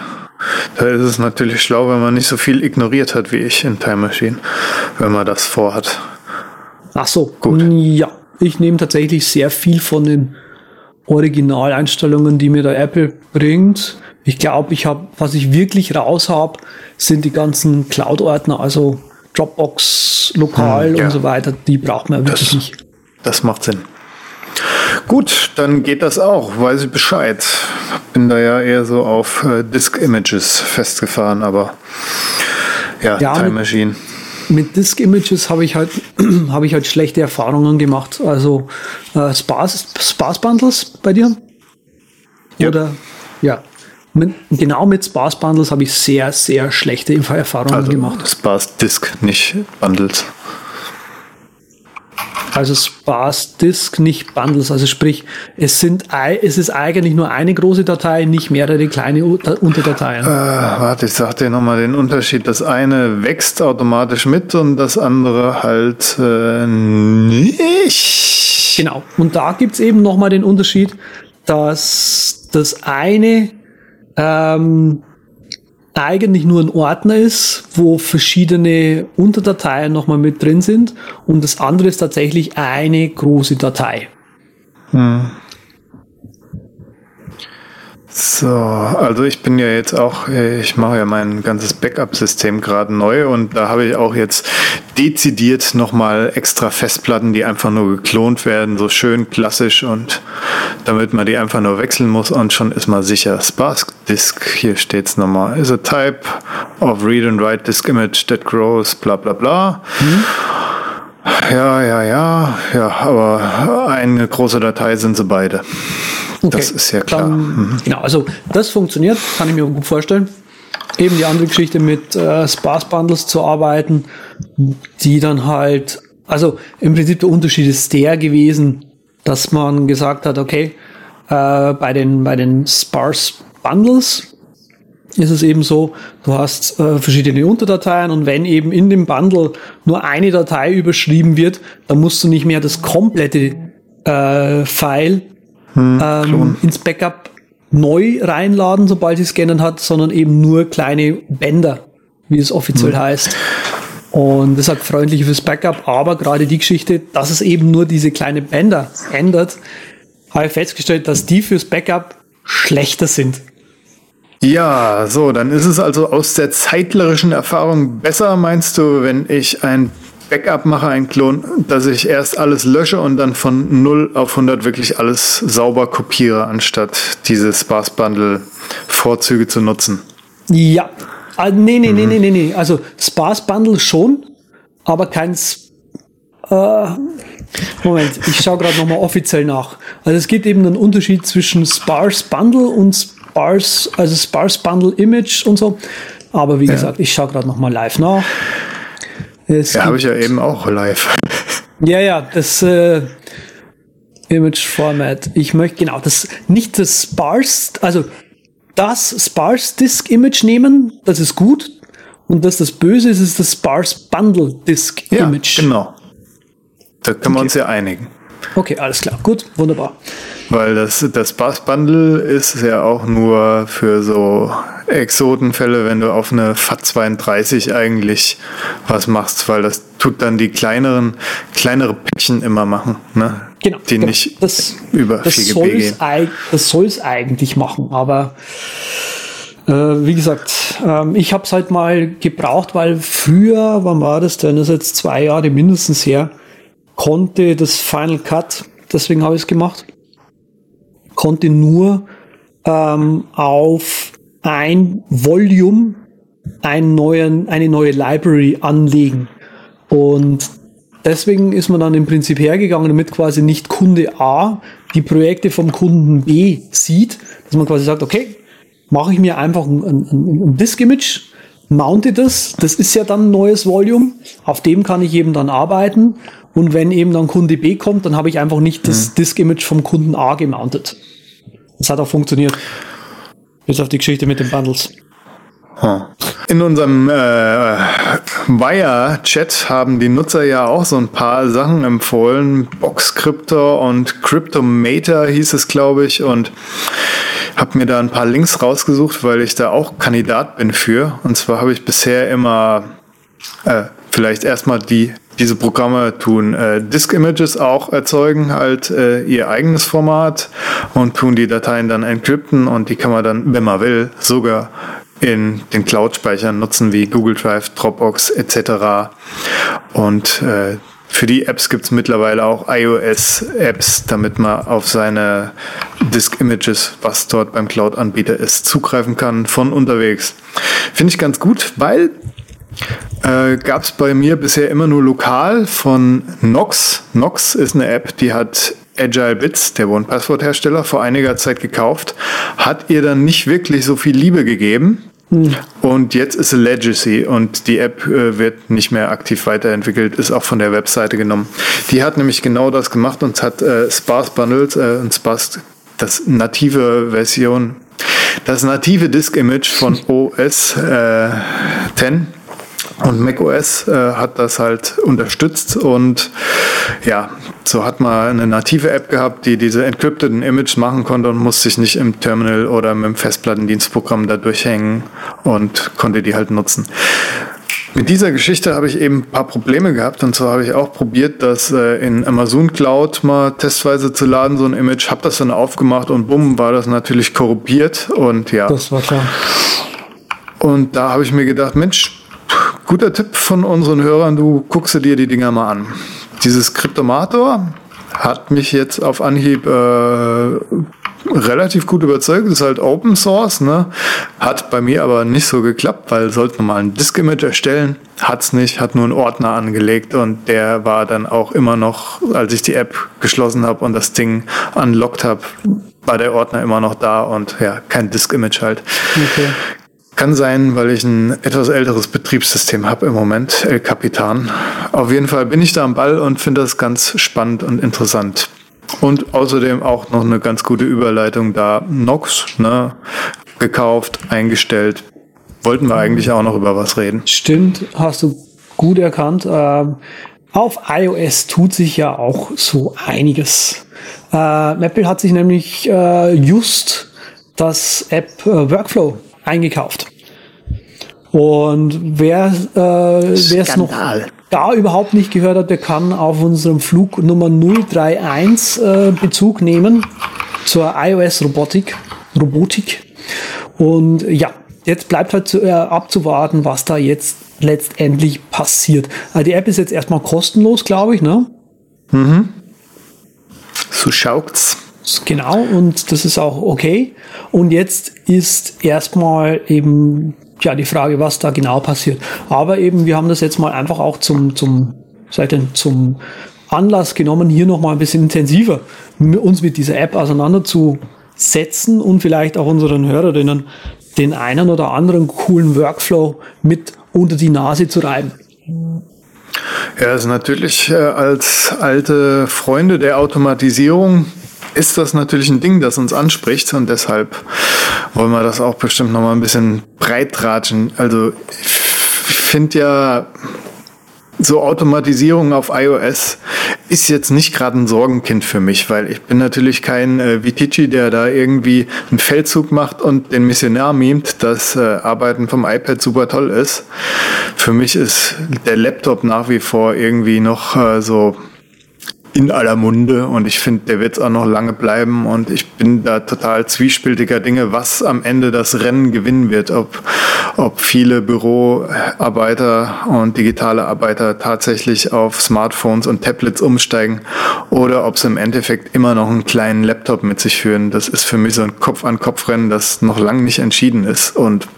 da ist es natürlich schlau, wenn man nicht so viel ignoriert hat wie ich in Time Machine, wenn man das vorhat. Ach so, gut. Ja, ich nehme tatsächlich sehr viel von den Originaleinstellungen, die mir der Apple bringt. Ich glaube, ich habe, was ich wirklich raus habe, sind die ganzen Cloud-Ordner, also Dropbox, lokal hm, ja. und so weiter. Die braucht man wirklich das, nicht. Das macht Sinn. Gut, dann geht das auch, weiß ich Bescheid. Bin da ja eher so auf äh, Disk Images festgefahren, aber ja, ja Time Machine. Mit, mit Disk Images habe ich halt [clears throat] habe ich halt schlechte Erfahrungen gemacht. Also äh, Sparse, Sparse Bundles bei dir? Ja. Oder ja. Mit, genau mit Sparse Bundles habe ich sehr, sehr schlechte Erfahrungen also gemacht. Sparse Disk, nicht Bundles. Also Sparse Disk, nicht Bundles. Also sprich, es sind es ist eigentlich nur eine große Datei, nicht mehrere kleine Unterdateien. Äh, warte, ich sag dir nochmal den Unterschied. Das eine wächst automatisch mit und das andere halt äh, nicht. Genau. Und da gibt's eben nochmal den Unterschied, dass das eine ähm, eigentlich nur ein Ordner ist, wo verschiedene Unterdateien nochmal mit drin sind und das andere ist tatsächlich eine große Datei. Hm. So, also ich bin ja jetzt auch, ich mache ja mein ganzes Backup-System gerade neu und da habe ich auch jetzt dezidiert nochmal extra Festplatten, die einfach nur geklont werden, so schön klassisch und damit man die einfach nur wechseln muss und schon ist man sicher. Sparse Disk, hier steht es nochmal, is a type of read and write disk image that grows, bla bla bla. Mhm. Ja, ja, ja, ja, aber eine große Datei sind sie beide. Okay. Das ist ja klar. Dann, mhm. Genau, also das funktioniert, kann ich mir gut vorstellen. Eben die andere Geschichte mit äh, Sparse Bundles zu arbeiten, die dann halt, also im Prinzip der Unterschied ist der gewesen, dass man gesagt hat, okay, äh, bei den, bei den Sparse Bundles ist es eben so, du hast äh, verschiedene Unterdateien und wenn eben in dem Bundle nur eine Datei überschrieben wird, dann musst du nicht mehr das komplette äh, File hm, ähm, ins Backup neu reinladen, sobald sie scannen hat, sondern eben nur kleine Bänder, wie es offiziell hm. heißt. Und das sagt freundlich fürs Backup, aber gerade die Geschichte, dass es eben nur diese kleine Bänder ändert, habe ich festgestellt, dass die fürs Backup schlechter sind. Ja, so, dann ist es also aus der zeitlerischen Erfahrung besser, meinst du, wenn ich ein Backup mache, ein Klon, dass ich erst alles lösche und dann von 0 auf 100 wirklich alles sauber kopiere, anstatt diese Sparse Bundle Vorzüge zu nutzen? Ja, Ah, nee, nee, mhm. nee, nee, nee, nee. Also Sparse Bundle schon, aber kein äh, Moment, ich schaue gerade nochmal offiziell nach. Also es gibt eben einen Unterschied zwischen Sparse Bundle und Sparse, also Sparse Bundle Image und so. Aber wie ja. gesagt, ich schaue gerade nochmal live nach. Es ja, habe ich ja eben auch live. [laughs] Ja, ja, das äh, Image Format. Ich möchte genau das nicht das Sparse, also das Sparse Disk Image nehmen, das ist gut. Und dass das Böse ist, ist das Sparse Bundle Disk Image. Ja, genau. Da können okay. wir uns ja einigen. Okay, alles klar. Gut, wunderbar. Weil das, das Bus Bundle ist ja auch nur für so Exotenfälle, wenn du auf eine FAT32 eigentlich was machst, weil das tut dann die kleineren, kleinere Päckchen immer machen, ne? Genau. Die genau. nicht das, über das 4 GB gehen. Das soll es eigentlich machen, aber äh, wie gesagt, ähm, ich habe es halt mal gebraucht, weil früher, wann war das denn? Das ist jetzt zwei Jahre mindestens her, konnte das Final Cut, deswegen habe ich es gemacht, konnte nur ähm, auf ein Volume einen neuen, eine neue Library anlegen. Und deswegen ist man dann im Prinzip hergegangen, damit quasi nicht Kunde A die Projekte vom Kunden B sieht, dass man quasi sagt, okay, mache ich mir einfach ein, ein, ein Disk-Image, mounte das, das ist ja dann ein neues Volume, auf dem kann ich eben dann arbeiten und wenn eben dann Kunde B kommt, dann habe ich einfach nicht das mhm. Disk-Image vom Kunden A gemountet. Das hat auch funktioniert. Bis auf die Geschichte mit den Bundles. In unserem äh, Wire-Chat haben die Nutzer ja auch so ein paar Sachen empfohlen. Boxcryptor und Cryptomator hieß es, glaube ich. Und habe mir da ein paar Links rausgesucht, weil ich da auch Kandidat bin für. Und zwar habe ich bisher immer äh, vielleicht erstmal die diese Programme tun äh, Disk-Images auch erzeugen, halt äh, ihr eigenes Format und tun die Dateien dann encrypten und die kann man dann, wenn man will, sogar in den Cloud-Speichern nutzen wie Google Drive, Dropbox etc. Und äh, für die Apps gibt es mittlerweile auch iOS-Apps, damit man auf seine Disk-Images, was dort beim Cloud-Anbieter ist, zugreifen kann von unterwegs. Finde ich ganz gut, weil äh, Gab es bei mir bisher immer nur lokal von Nox. Nox ist eine App, die hat Agile Bits, der One-Password-Hersteller, vor einiger Zeit gekauft. Hat ihr dann nicht wirklich so viel Liebe gegeben. Hm. Und jetzt ist Legacy und die App äh, wird nicht mehr aktiv weiterentwickelt, ist auch von der Webseite genommen. Die hat nämlich genau das gemacht und hat äh, Sparse Bundles äh, und Sparse, das native Version, das native Disk-Image von [laughs] OS äh, 10 und macOS äh, hat das halt unterstützt und ja, so hat man eine native App gehabt, die diese encrypteden Images machen konnte und musste sich nicht im Terminal oder mit dem Festplattendienstprogramm da durchhängen und konnte die halt nutzen. Mit dieser Geschichte habe ich eben ein paar Probleme gehabt und zwar habe ich auch probiert, das äh, in Amazon Cloud mal testweise zu laden, so ein Image, habe das dann aufgemacht und bumm, war das natürlich korruptiert und ja. Das war klar. Und da habe ich mir gedacht, Mensch, Guter Tipp von unseren Hörern, du guckst dir die Dinger mal an. Dieses Kryptomator hat mich jetzt auf Anhieb äh, relativ gut überzeugt. Ist halt Open Source, ne? Hat bei mir aber nicht so geklappt, weil sollte man mal ein Disk-Image erstellen, hat's nicht, hat nur einen Ordner angelegt und der war dann auch immer noch, als ich die App geschlossen habe und das Ding unlocked habe, war der Ordner immer noch da und ja, kein Disk-Image halt. Okay. Kann sein, weil ich ein etwas älteres Betriebssystem habe im Moment, El Capitan. Auf jeden Fall bin ich da am Ball und finde das ganz spannend und interessant. Und außerdem auch noch eine ganz gute Überleitung da. Nox, ne, gekauft, eingestellt. Wollten wir eigentlich auch noch über was reden. Stimmt, hast du gut erkannt. Ähm, auf iOS tut sich ja auch so einiges. Äh, Apple hat sich nämlich äh, just das App äh, Workflow eingekauft. Und wer äh, es noch da überhaupt nicht gehört hat, der kann auf unserem Flug Nummer 031 äh, Bezug nehmen zur iOS Robotik. Robotik. Und ja, jetzt bleibt halt zu, äh, abzuwarten, was da jetzt letztendlich passiert. Also die App ist jetzt erstmal kostenlos, glaube ich, ne? Mhm. So schaut's. Genau, und das ist auch okay. Und jetzt ist erstmal eben ja die Frage, was da genau passiert. Aber eben, wir haben das jetzt mal einfach auch zum, zum, seit denn, zum Anlass genommen, hier nochmal ein bisschen intensiver uns mit dieser App auseinanderzusetzen und vielleicht auch unseren Hörerinnen den einen oder anderen coolen Workflow mit unter die Nase zu reiben. Ja, also natürlich äh, als alte Freunde der Automatisierung ist das natürlich ein Ding, das uns anspricht und deshalb wollen wir das auch bestimmt noch mal ein bisschen breit tratschen. Also ich finde ja so Automatisierung auf iOS ist jetzt nicht gerade ein Sorgenkind für mich, weil ich bin natürlich kein äh, Vitici, der da irgendwie einen Feldzug macht und den Missionar mimt, dass äh, Arbeiten vom iPad super toll ist. Für mich ist der Laptop nach wie vor irgendwie noch äh, so in aller Munde. Und ich finde, der wird auch noch lange bleiben. Und ich bin da total zwiespältiger Dinge, was am Ende das Rennen gewinnen wird, ob, ob viele Büroarbeiter und digitale Arbeiter tatsächlich auf Smartphones und Tablets umsteigen oder ob sie im Endeffekt immer noch einen kleinen Laptop mit sich führen. Das ist für mich so ein Kopf-an-Kopf-Rennen, das noch lange nicht entschieden ist. Und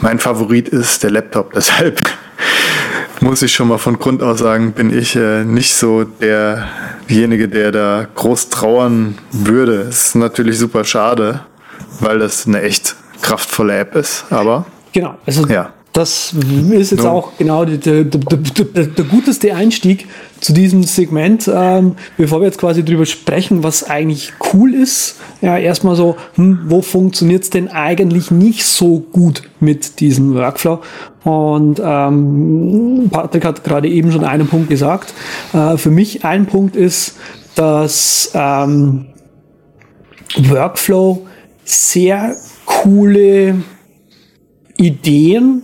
mein Favorit ist der Laptop, [laughs] deshalb muss ich schon mal von Grund aus sagen, bin ich äh, nicht so derjenige, der da groß trauern würde. Es ist natürlich super schade, weil das eine echt kraftvolle App ist, aber. Genau, also ja. Das ist jetzt auch genau der, der, der, der, guteste Einstieg zu diesem Segment, ähm, bevor wir jetzt quasi drüber sprechen, was eigentlich cool ist. Ja, erstmal so, hm, wo funktioniert es denn eigentlich nicht so gut mit diesem Workflow? Und ähm, Patrick hat gerade eben schon einen Punkt gesagt. Äh, für mich ein Punkt ist, dass ähm, Workflow sehr coole Ideen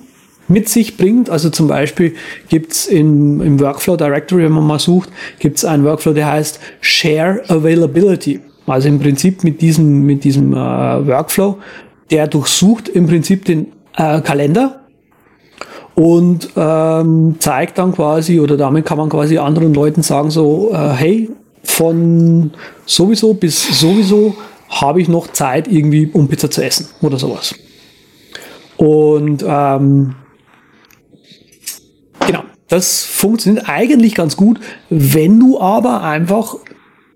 mit sich bringt. Also zum Beispiel gibt's im, im Workflow Directory, wenn man mal sucht, gibt's einen Workflow, der heißt Share Availability. Also im Prinzip mit diesem, mit diesem äh, Workflow, der durchsucht im Prinzip den äh, Kalender und ähm, zeigt dann quasi, oder damit kann man quasi anderen Leuten sagen, so, äh, hey, von sowieso bis sowieso habe ich noch Zeit irgendwie, um Pizza zu essen oder sowas. Und ähm, das funktioniert eigentlich ganz gut, wenn du aber einfach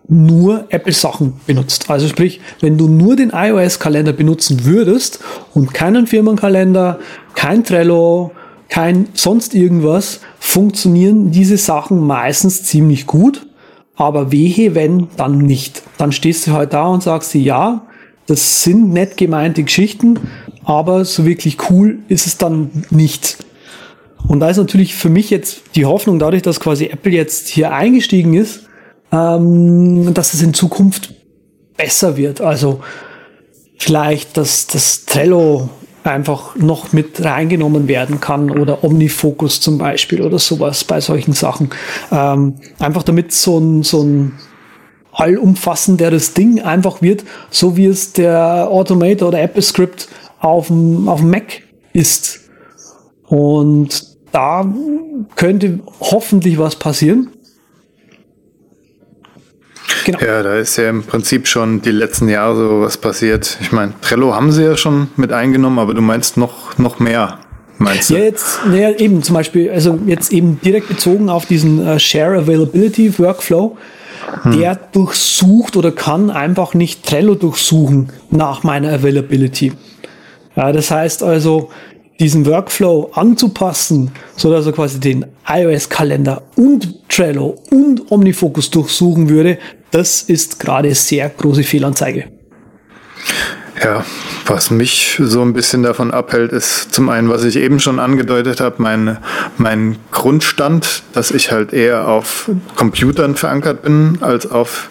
nur Apple-Sachen benutzt. Also sprich, wenn du nur den iOS-Kalender benutzen würdest und keinen Firmenkalender, kein Trello, kein sonst irgendwas, funktionieren diese Sachen meistens ziemlich gut. Aber wehe, wenn, dann nicht. Dann stehst du halt da und sagst dir, ja, das sind nett gemeinte Geschichten, aber so wirklich cool ist es dann nicht. Und da ist natürlich für mich jetzt die Hoffnung, dadurch, dass quasi Apple jetzt hier eingestiegen ist, ähm, dass es in Zukunft besser wird. Also vielleicht, dass das Trello einfach noch mit reingenommen werden kann oder Omnifocus zum Beispiel oder sowas bei solchen Sachen. Ähm, einfach damit so ein, so ein allumfassenderes Ding einfach wird, so wie es der Automator oder AppleScript auf dem, auf dem Mac ist. Und da könnte hoffentlich was passieren. Genau. Ja, da ist ja im Prinzip schon die letzten Jahre so was passiert. Ich meine, Trello haben sie ja schon mit eingenommen, aber du meinst noch, noch mehr. Meinst du? Ja, jetzt, naja, eben zum Beispiel, also jetzt eben direkt bezogen auf diesen uh, Share Availability Workflow, hm. der durchsucht oder kann einfach nicht Trello durchsuchen nach meiner Availability. Ja, das heißt also, diesen Workflow anzupassen, so dass er quasi den iOS-Kalender und Trello und Omnifocus durchsuchen würde, das ist gerade sehr große Fehlanzeige. Ja, was mich so ein bisschen davon abhält, ist zum einen, was ich eben schon angedeutet habe, mein, mein Grundstand, dass ich halt eher auf Computern verankert bin als auf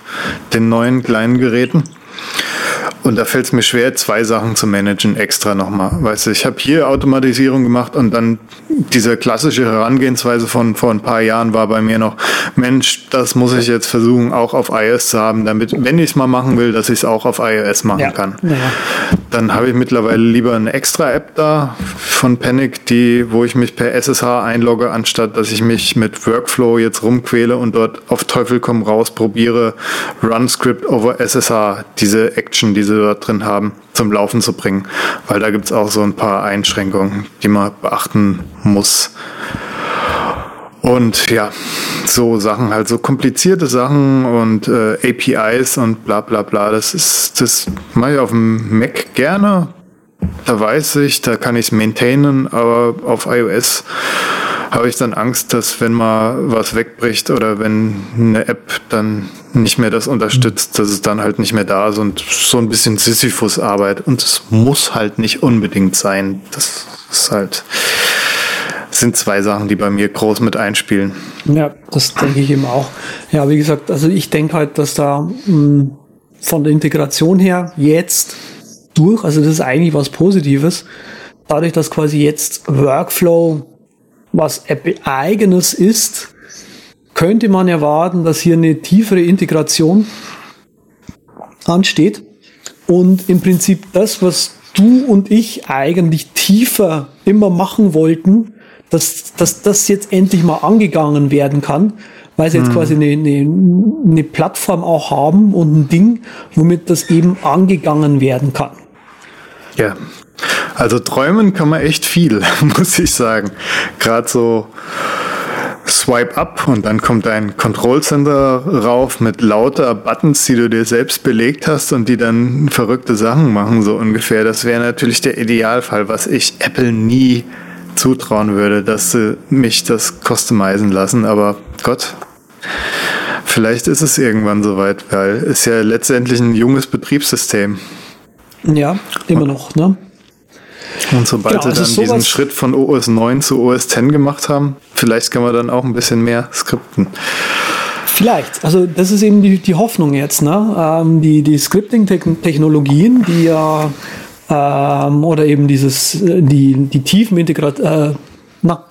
den neuen kleinen Geräten. Und da fällt es mir schwer, zwei Sachen zu managen extra nochmal. Weißt du, ich habe hier Automatisierung gemacht und dann diese klassische Herangehensweise von vor ein paar Jahren war bei mir noch, Mensch, das muss ich jetzt versuchen, auch auf iOS zu haben, damit, wenn ich es mal machen will, dass ich es auch auf iOS machen ja. kann. Ja. Dann habe ich mittlerweile lieber eine extra App da von Panic, die, wo ich mich per SSH einlogge, anstatt dass ich mich mit Workflow jetzt rumquäle und dort auf Teufel komm raus probiere, Run Script over SSH, diese Action, die sie dort drin haben, zum Laufen zu bringen. Weil da gibt es auch so ein paar Einschränkungen, die man beachten muss. Und ja, so Sachen, halt so komplizierte Sachen und äh, APIs und bla bla bla, das ist, das mache ich auf dem Mac gerne. Da weiß ich, da kann ich es maintainen, aber auf iOS habe ich dann Angst, dass wenn mal was wegbricht oder wenn eine App dann nicht mehr das unterstützt, dass es dann halt nicht mehr da ist und so ein bisschen Sisyphus-Arbeit. Und es muss halt nicht unbedingt sein. Das ist halt, sind zwei Sachen, die bei mir groß mit einspielen. Ja, das denke ich eben auch. Ja, wie gesagt, also ich denke halt, dass da mh, hm, von der Integration her jetzt durch, also das ist eigentlich was Positives, dadurch, dass quasi jetzt Workflow was Apple-eigenes ist, könnte man erwarten, dass hier eine tiefere Integration ansteht und im Prinzip das, was du und ich eigentlich tiefer immer machen wollten, dass, dass das jetzt endlich mal angegangen werden kann, weil sie jetzt hm. quasi eine, eine, eine Plattform auch haben und ein Ding, womit das eben angegangen werden kann. Ja, also träumen kann man echt viel, [laughs] muss ich sagen. Gerade so Swipe up und dann kommt ein Control Center rauf mit lauter Buttons, die du dir selbst belegt hast und die dann verrückte Sachen machen, so ungefähr. Das wäre natürlich der Idealfall, was ich Apple nie zutrauen würde, dass sie mich das customizen lassen. Aber Gott, vielleicht ist es irgendwann soweit, weil es ja letztendlich ein junges Betriebssystem. Ja, immer noch, ne? Und sobald genau, sie also dann diesen Schritt von OS 9 zu OS 10 gemacht haben, vielleicht kann man dann auch ein bisschen mehr skripten. Vielleicht. Also das ist eben die, die Hoffnung jetzt. Ne? Ähm, die die Scripting-Technologien, die ja ähm, oder eben dieses äh, die die tiefen Integrat äh,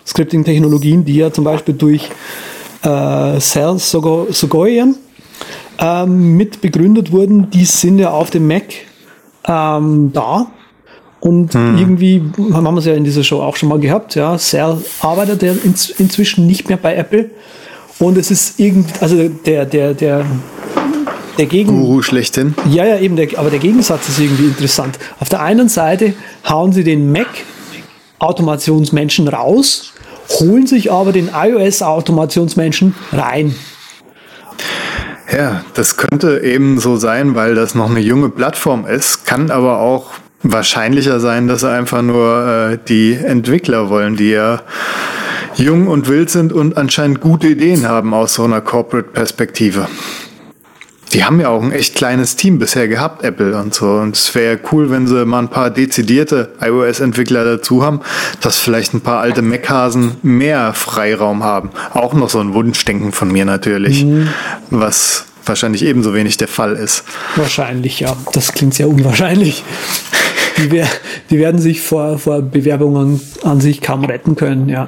Scripting-Technologien, die ja zum Beispiel durch äh, Cell Sogoyan ähm, mit begründet wurden, die sind ja auf dem Mac ähm, da und hm. irgendwie haben wir es ja in dieser Show auch schon mal gehabt, ja. Cell arbeitet ja in, inzwischen nicht mehr bei Apple. Und es ist irgendwie, also der, der, der, der Gegen. Guru schlechthin. Ja, ja, eben, der, aber der Gegensatz ist irgendwie interessant. Auf der einen Seite hauen sie den Mac Automationsmenschen raus, holen sich aber den iOS Automationsmenschen rein. Ja, das könnte eben so sein, weil das noch eine junge Plattform ist, kann aber auch wahrscheinlicher sein, dass sie einfach nur äh, die Entwickler wollen, die ja jung und wild sind und anscheinend gute Ideen haben aus so einer Corporate-Perspektive. Die haben ja auch ein echt kleines Team bisher gehabt, Apple und so. Und es wäre cool, wenn sie mal ein paar dezidierte iOS-Entwickler dazu haben, dass vielleicht ein paar alte Mac-Hasen mehr Freiraum haben. Auch noch so ein Wunschdenken von mir natürlich, mhm. was wahrscheinlich ebenso wenig der Fall ist. Wahrscheinlich, ja. Das klingt sehr unwahrscheinlich. Die, die, werden sich vor, vor Bewerbungen an sich kaum retten können, ja.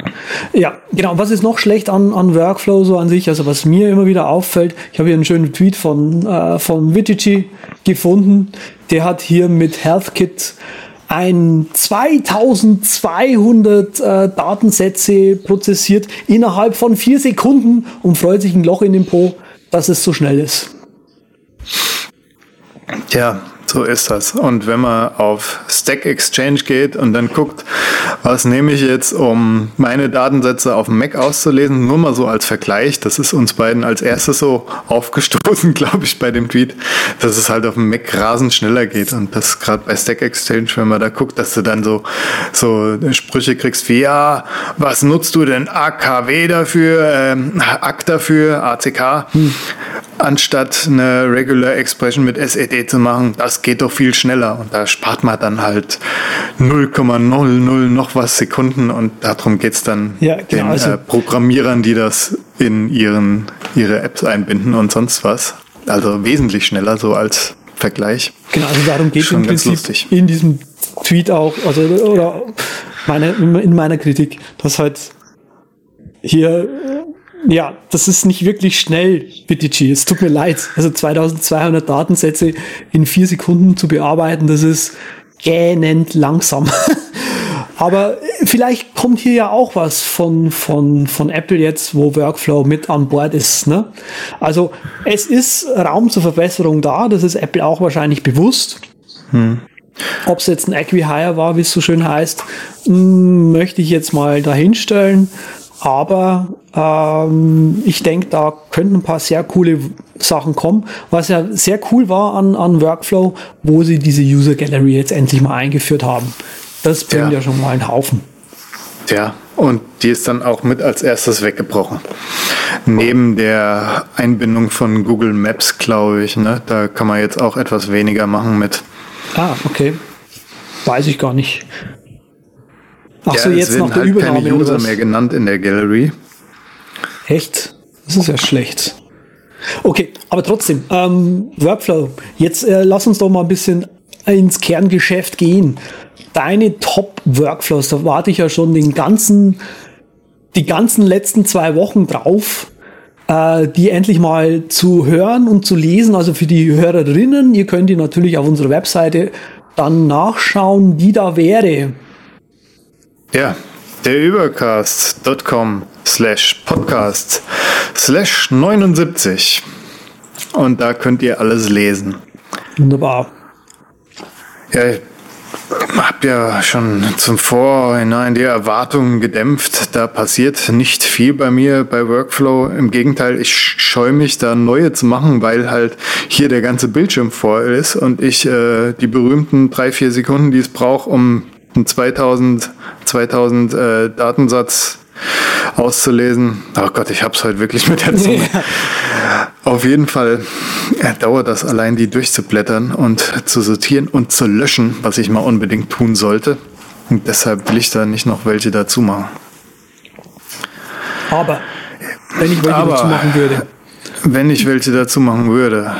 Ja, genau. Was ist noch schlecht an, an Workflow so an sich? Also was mir immer wieder auffällt, ich habe hier einen schönen Tweet von, äh, von Vitici gefunden. Der hat hier mit HealthKit ein 2200 äh, Datensätze prozessiert innerhalb von vier Sekunden und freut sich ein Loch in den Po, dass es so schnell ist. Ja, so ist das. Und wenn man auf Stack Exchange geht und dann guckt, was nehme ich jetzt, um meine Datensätze auf dem Mac auszulesen, nur mal so als Vergleich, das ist uns beiden als erstes so [laughs] aufgestoßen, glaube ich, bei dem Tweet, dass es halt auf dem Mac rasend schneller geht. Und das gerade bei Stack Exchange, wenn man da guckt, dass du dann so, so Sprüche kriegst wie, ja, was nutzt du denn AKW dafür, ähm, ACK dafür, ACK, hm. Anstatt eine Regular Expression mit SED zu machen. Das geht doch viel schneller und da spart man dann halt 0,00 noch was Sekunden und darum geht es dann ja, genau, den also, äh, Programmierern, die das in ihren, ihre Apps einbinden und sonst was. Also wesentlich schneller so als Vergleich. Genau, also darum geht es im Prinzip lustig. in diesem Tweet auch, also oder meine, in meiner Kritik, dass halt hier, ja, das ist nicht wirklich schnell, BTG. Es tut mir leid. Also 2200 Datensätze in vier Sekunden zu bearbeiten, das ist gähnend langsam. [laughs] Aber vielleicht kommt hier ja auch was von, von, von Apple jetzt, wo Workflow mit an Bord ist. Ne? Also es ist Raum zur Verbesserung da, das ist Apple auch wahrscheinlich bewusst. Hm. Ob es jetzt ein Acquihire war, wie es so schön heißt, hm, möchte ich jetzt mal dahinstellen. Aber ähm, ich denke, da könnten ein paar sehr coole Sachen kommen. Was ja sehr cool war an, an Workflow, wo sie diese User Gallery jetzt endlich mal eingeführt haben. Das bringt ja, ja schon mal einen Haufen. Ja, und die ist dann auch mit als erstes weggebrochen. Neben der Einbindung von Google Maps, glaube ich, ne? da kann man jetzt auch etwas weniger machen mit. Ah, okay. Weiß ich gar nicht. Ach ja, so, jetzt noch der halt Übernahme keine User mehr genannt in der Gallery. Echt? Das ist ja schlecht. Okay, aber trotzdem, ähm, Workflow. Jetzt äh, lass uns doch mal ein bisschen ins Kerngeschäft gehen deine Top-Workflows, da warte ich ja schon den ganzen, die ganzen letzten zwei Wochen drauf, äh, die endlich mal zu hören und zu lesen. Also für die Hörerinnen, ihr könnt die natürlich auf unserer Webseite dann nachschauen, die da wäre. Ja, der übercast.com slash podcast slash 79. Und da könnt ihr alles lesen. Wunderbar. Ja, hab ja schon zum Vorhinein die Erwartungen gedämpft. Da passiert nicht viel bei mir bei Workflow. Im Gegenteil, ich scheue mich da neue zu machen, weil halt hier der ganze Bildschirm voll ist und ich äh, die berühmten drei, vier Sekunden, die es braucht, um einen 2000, 2000 äh, Datensatz auszulesen. Oh Gott, ich hab's heute wirklich mit der Zunge. [laughs] Ja. Auf jeden Fall ja, dauert das allein, die durchzublättern und zu sortieren und zu löschen, was ich mal unbedingt tun sollte. Und deshalb will ich da nicht noch welche dazu machen. Aber wenn ich welche Aber, dazu machen würde. Wenn ich welche dazu machen würde.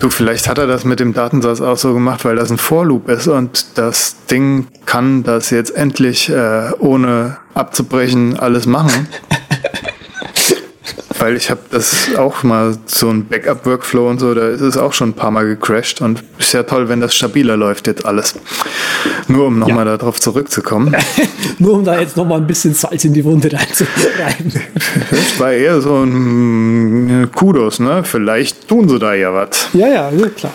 Du, vielleicht hat er das mit dem Datensatz auch so gemacht, weil das ein Vorloop ist und das Ding kann das jetzt endlich äh, ohne abzubrechen alles machen. [laughs] Weil ich habe das auch mal so ein Backup-Workflow und so, da ist es auch schon ein paar Mal gecrashed und ist ja toll, wenn das stabiler läuft jetzt alles. Nur um nochmal ja. darauf zurückzukommen. [laughs] Nur um da jetzt nochmal ein bisschen Salz in die Wunde reinzureiben. Das war eher so ein Kudos, ne? Vielleicht tun sie da ja was. Ja, ja, klar.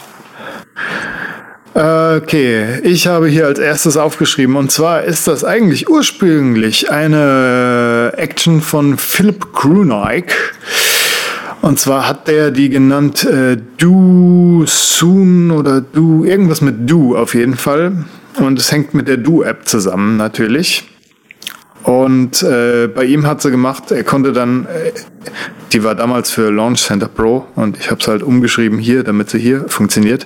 Okay, ich habe hier als erstes aufgeschrieben und zwar ist das eigentlich ursprünglich eine Action von Philip Grunick. Und zwar hat der die genannt äh, Do Soon oder Do, irgendwas mit Do auf jeden Fall. Und es hängt mit der Do-App zusammen natürlich. Und äh, bei ihm hat sie gemacht, er konnte dann, äh, die war damals für Launch Center Pro und ich habe es halt umgeschrieben hier, damit sie hier funktioniert.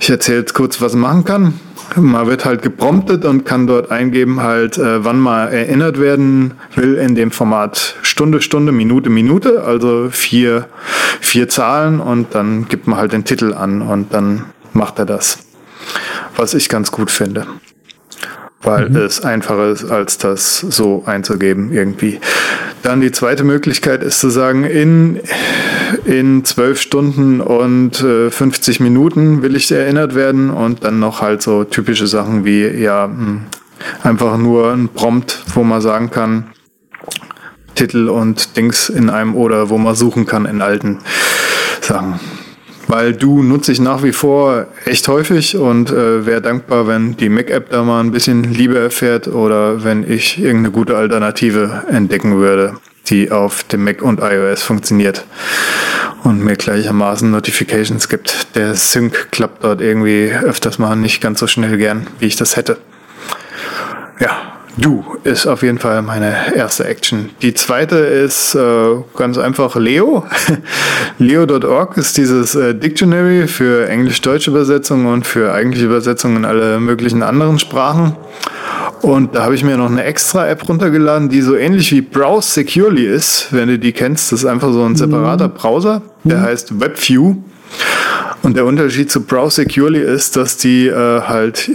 Ich erzähle jetzt kurz, was man machen kann. Man wird halt gepromptet und kann dort eingeben, halt, äh, wann man erinnert werden will in dem Format Stunde, Stunde, Minute, Minute, also vier, vier Zahlen und dann gibt man halt den Titel an und dann macht er das. Was ich ganz gut finde weil mhm. es einfacher ist, als das so einzugeben irgendwie. Dann die zweite Möglichkeit ist zu sagen, in, in zwölf Stunden und äh, 50 Minuten will ich erinnert werden und dann noch halt so typische Sachen wie, ja, hm, einfach nur ein Prompt, wo man sagen kann, Titel und Dings in einem oder wo man suchen kann in alten Sachen weil du nutze ich nach wie vor echt häufig und äh, wäre dankbar, wenn die Mac-App da mal ein bisschen Liebe erfährt oder wenn ich irgendeine gute Alternative entdecken würde, die auf dem Mac und iOS funktioniert und mir gleichermaßen Notifications gibt. Der Sync klappt dort irgendwie öfters mal nicht ganz so schnell gern, wie ich das hätte. Ja, Du ist auf jeden Fall meine erste Action. Die zweite ist äh, ganz einfach Leo. [laughs] Leo.org ist dieses äh, Dictionary für englisch-deutsche Übersetzungen und für eigentliche Übersetzungen in alle möglichen anderen Sprachen. Und da habe ich mir noch eine extra App runtergeladen, die so ähnlich wie Browse Securely ist. Wenn du die kennst, das ist einfach so ein separater mhm. Browser. Der mhm. heißt WebView. Und der Unterschied zu Browse Securely ist, dass die äh, halt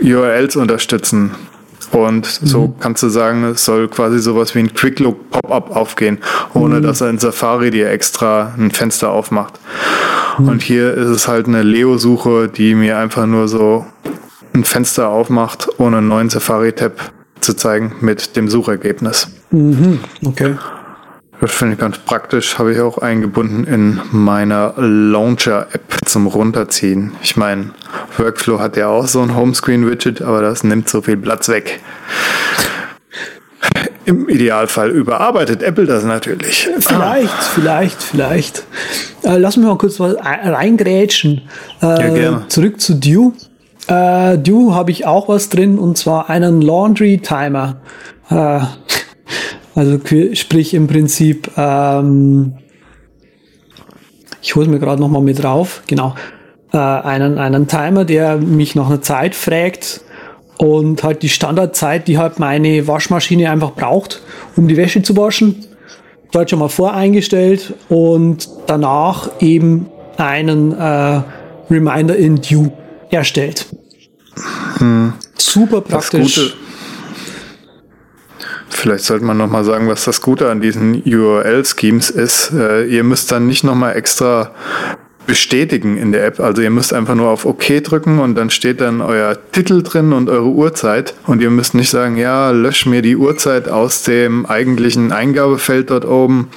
URLs unterstützen. Und so mhm. kannst du sagen, es soll quasi sowas wie ein Quick Look Pop-up aufgehen, ohne mhm. dass er in Safari dir extra ein Fenster aufmacht. Mhm. Und hier ist es halt eine Leo-Suche, die mir einfach nur so ein Fenster aufmacht, ohne einen neuen Safari-Tab zu zeigen mit dem Suchergebnis. Mhm. Okay. Das finde ich ganz praktisch, habe ich auch eingebunden in meiner Launcher-App zum Runterziehen. Ich meine, Workflow hat ja auch so ein Homescreen-Widget, aber das nimmt so viel Platz weg. Im Idealfall überarbeitet Apple das natürlich. Vielleicht, ah. vielleicht, vielleicht. Äh, lass mich mal kurz was reingrätschen. Äh, ja, gerne. Zurück zu Dew. Äh, Dew habe ich auch was drin und zwar einen Laundry Timer. Äh, also sprich im Prinzip, ähm, ich hole mir gerade nochmal mit drauf, genau, äh, einen, einen Timer, der mich nach einer Zeit fragt und halt die Standardzeit, die halt meine Waschmaschine einfach braucht, um die Wäsche zu waschen, dort schon mal voreingestellt und danach eben einen äh, Reminder in Due erstellt. Hm. Super praktisch. Vielleicht sollte man nochmal sagen, was das Gute an diesen URL-Schemes ist. Äh, ihr müsst dann nicht nochmal extra bestätigen in der App. Also ihr müsst einfach nur auf OK drücken und dann steht dann euer Titel drin und eure Uhrzeit. Und ihr müsst nicht sagen, ja, lösch mir die Uhrzeit aus dem eigentlichen Eingabefeld dort oben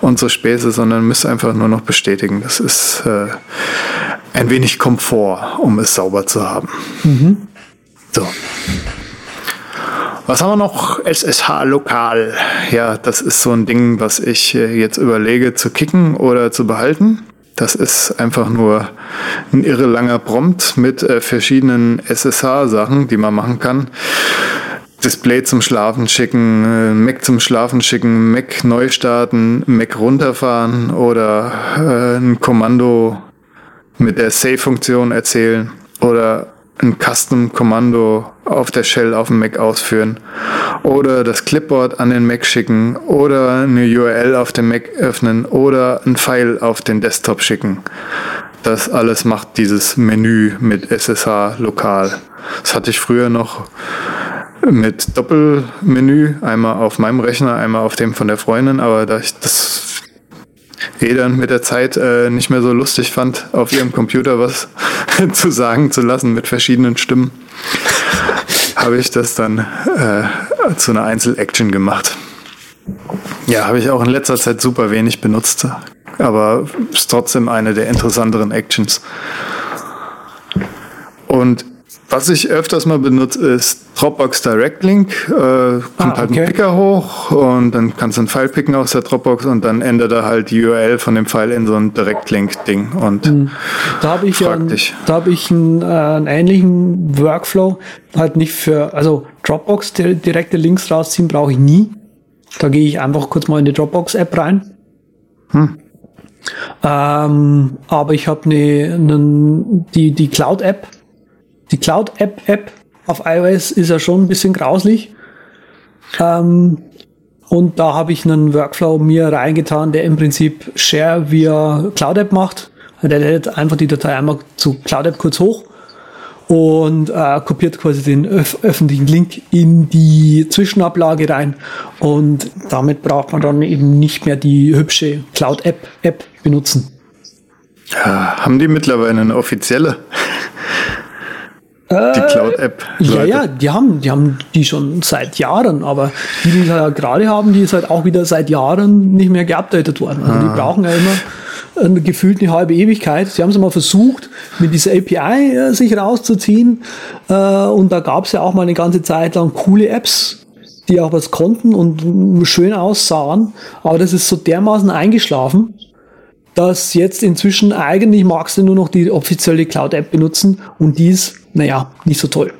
und so Späße, sondern müsst einfach nur noch bestätigen. Das ist äh, ein wenig Komfort, um es sauber zu haben. Mhm. So. Was haben wir noch? SSH lokal. Ja, das ist so ein Ding, was ich äh, jetzt überlege zu kicken oder zu behalten. Das ist einfach nur ein irre langer Prompt mit äh, verschiedenen SSH-Sachen, die man machen kann. Display zum Schlafen schicken, äh, Mac zum Schlafen schicken, Mac neu starten, Mac runterfahren oder äh, ein Kommando mit der Save-Funktion erzählen oder ein Custom-Kommando auf der Shell auf dem Mac ausführen oder das Clipboard an den Mac schicken oder eine URL auf dem Mac öffnen oder ein File auf den Desktop schicken. Das alles macht dieses Menü mit SSH lokal. Das hatte ich früher noch mit Doppelmenü, einmal auf meinem Rechner, einmal auf dem von der Freundin, aber da ich das eh dann mit der Zeit äh, nicht mehr so lustig fand, auf ihrem Computer was [laughs] zu sagen zu lassen mit verschiedenen Stimmen, [laughs] habe ich das dann äh, zu einer Einzel-Action gemacht. Ja, habe ich auch in letzter Zeit super wenig benutzt, aber ist trotzdem eine der interessanteren Actions. Was ich öfters mal benutze, ist Dropbox Direct Link. Äh, kommt ah, halt ein Picker hoch und dann kannst du einen File picken aus der Dropbox und dann ändert er halt die URL von dem File in so ein Direct Link Ding und da habe ich ja, da habe ich einen, äh, einen ähnlichen Workflow halt nicht für also Dropbox direkte Links rausziehen brauche ich nie. Da gehe ich einfach kurz mal in die Dropbox App rein. Hm. Ähm, aber ich habe eine, ne, die die Cloud App die Cloud-App-App auf iOS ist ja schon ein bisschen grauslich. Ähm, und da habe ich einen Workflow mir reingetan, der im Prinzip Share via Cloud App macht. Der lädt einfach die Datei einmal zu Cloud App kurz hoch und äh, kopiert quasi den öf öffentlichen Link in die Zwischenablage rein. Und damit braucht man dann eben nicht mehr die hübsche Cloud App App benutzen. Ja, haben die mittlerweile eine offizielle? Die äh, Cloud-App. Ja, ja, die haben, die haben die schon seit Jahren, aber die, die ja gerade haben, die ist halt auch wieder seit Jahren nicht mehr geupdatet worden. Also ah. die brauchen ja immer gefühlt eine halbe Ewigkeit. Sie haben es mal versucht, mit dieser API äh, sich rauszuziehen. Äh, und da gab es ja auch mal eine ganze Zeit lang coole Apps, die auch was konnten und schön aussahen. Aber das ist so dermaßen eingeschlafen, dass jetzt inzwischen eigentlich magst du nur noch die offizielle Cloud-App benutzen und die ist naja, nicht so toll.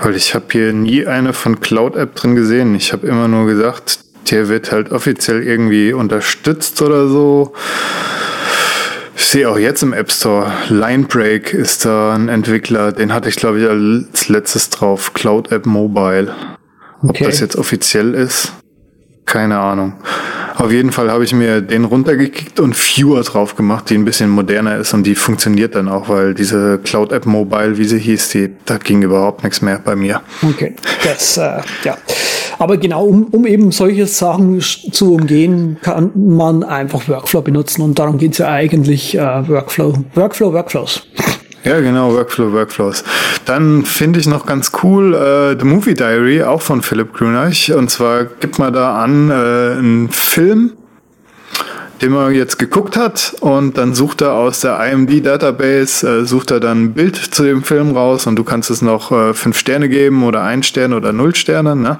Weil ich habe hier nie eine von Cloud App drin gesehen. Ich habe immer nur gesagt, der wird halt offiziell irgendwie unterstützt oder so. Ich sehe auch jetzt im App Store, Linebreak ist da ein Entwickler, den hatte ich glaube ich als letztes drauf, Cloud App Mobile. Ob okay. das jetzt offiziell ist, keine Ahnung. Auf jeden Fall habe ich mir den runtergekickt und Fewer drauf gemacht, die ein bisschen moderner ist und die funktioniert dann auch, weil diese Cloud App Mobile, wie sie hieß, die, da ging überhaupt nichts mehr bei mir. Okay, das, äh, ja. Aber genau, um, um eben solche Sachen zu umgehen, kann man einfach Workflow benutzen und darum geht's ja eigentlich, äh, Workflow, Workflow, Workflows. Ja, genau, Workflow, Workflows. Dann finde ich noch ganz cool äh, The Movie Diary, auch von Philipp Grünach. Und zwar gibt man da an äh, einen Film, man jetzt geguckt hat und dann sucht er aus der IMD-Database, äh, sucht er dann ein Bild zu dem Film raus und du kannst es noch äh, fünf Sterne geben oder ein Stern oder null Sterne, ne?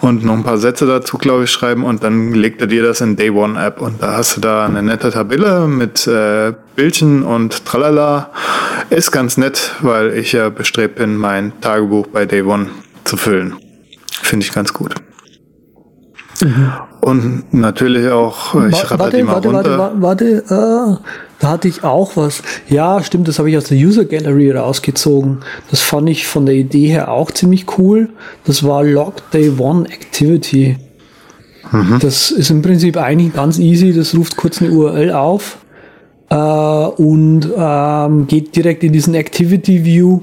Und noch ein paar Sätze dazu, glaube ich, schreiben und dann legt er dir das in Day One App und da hast du da eine nette Tabelle mit äh, Bildchen und tralala. Ist ganz nett, weil ich ja bestrebt bin, mein Tagebuch bei Day One zu füllen. Finde ich ganz gut. Mhm. Und natürlich auch, äh, ich warte, die mal warte, runter. Warte, warte, warte, äh, da hatte ich auch was. Ja, stimmt, das habe ich aus der User Gallery rausgezogen. Das fand ich von der Idee her auch ziemlich cool. Das war Log Day One Activity. Mhm. Das ist im Prinzip eigentlich ganz easy. Das ruft kurz eine URL auf äh, und ähm, geht direkt in diesen Activity View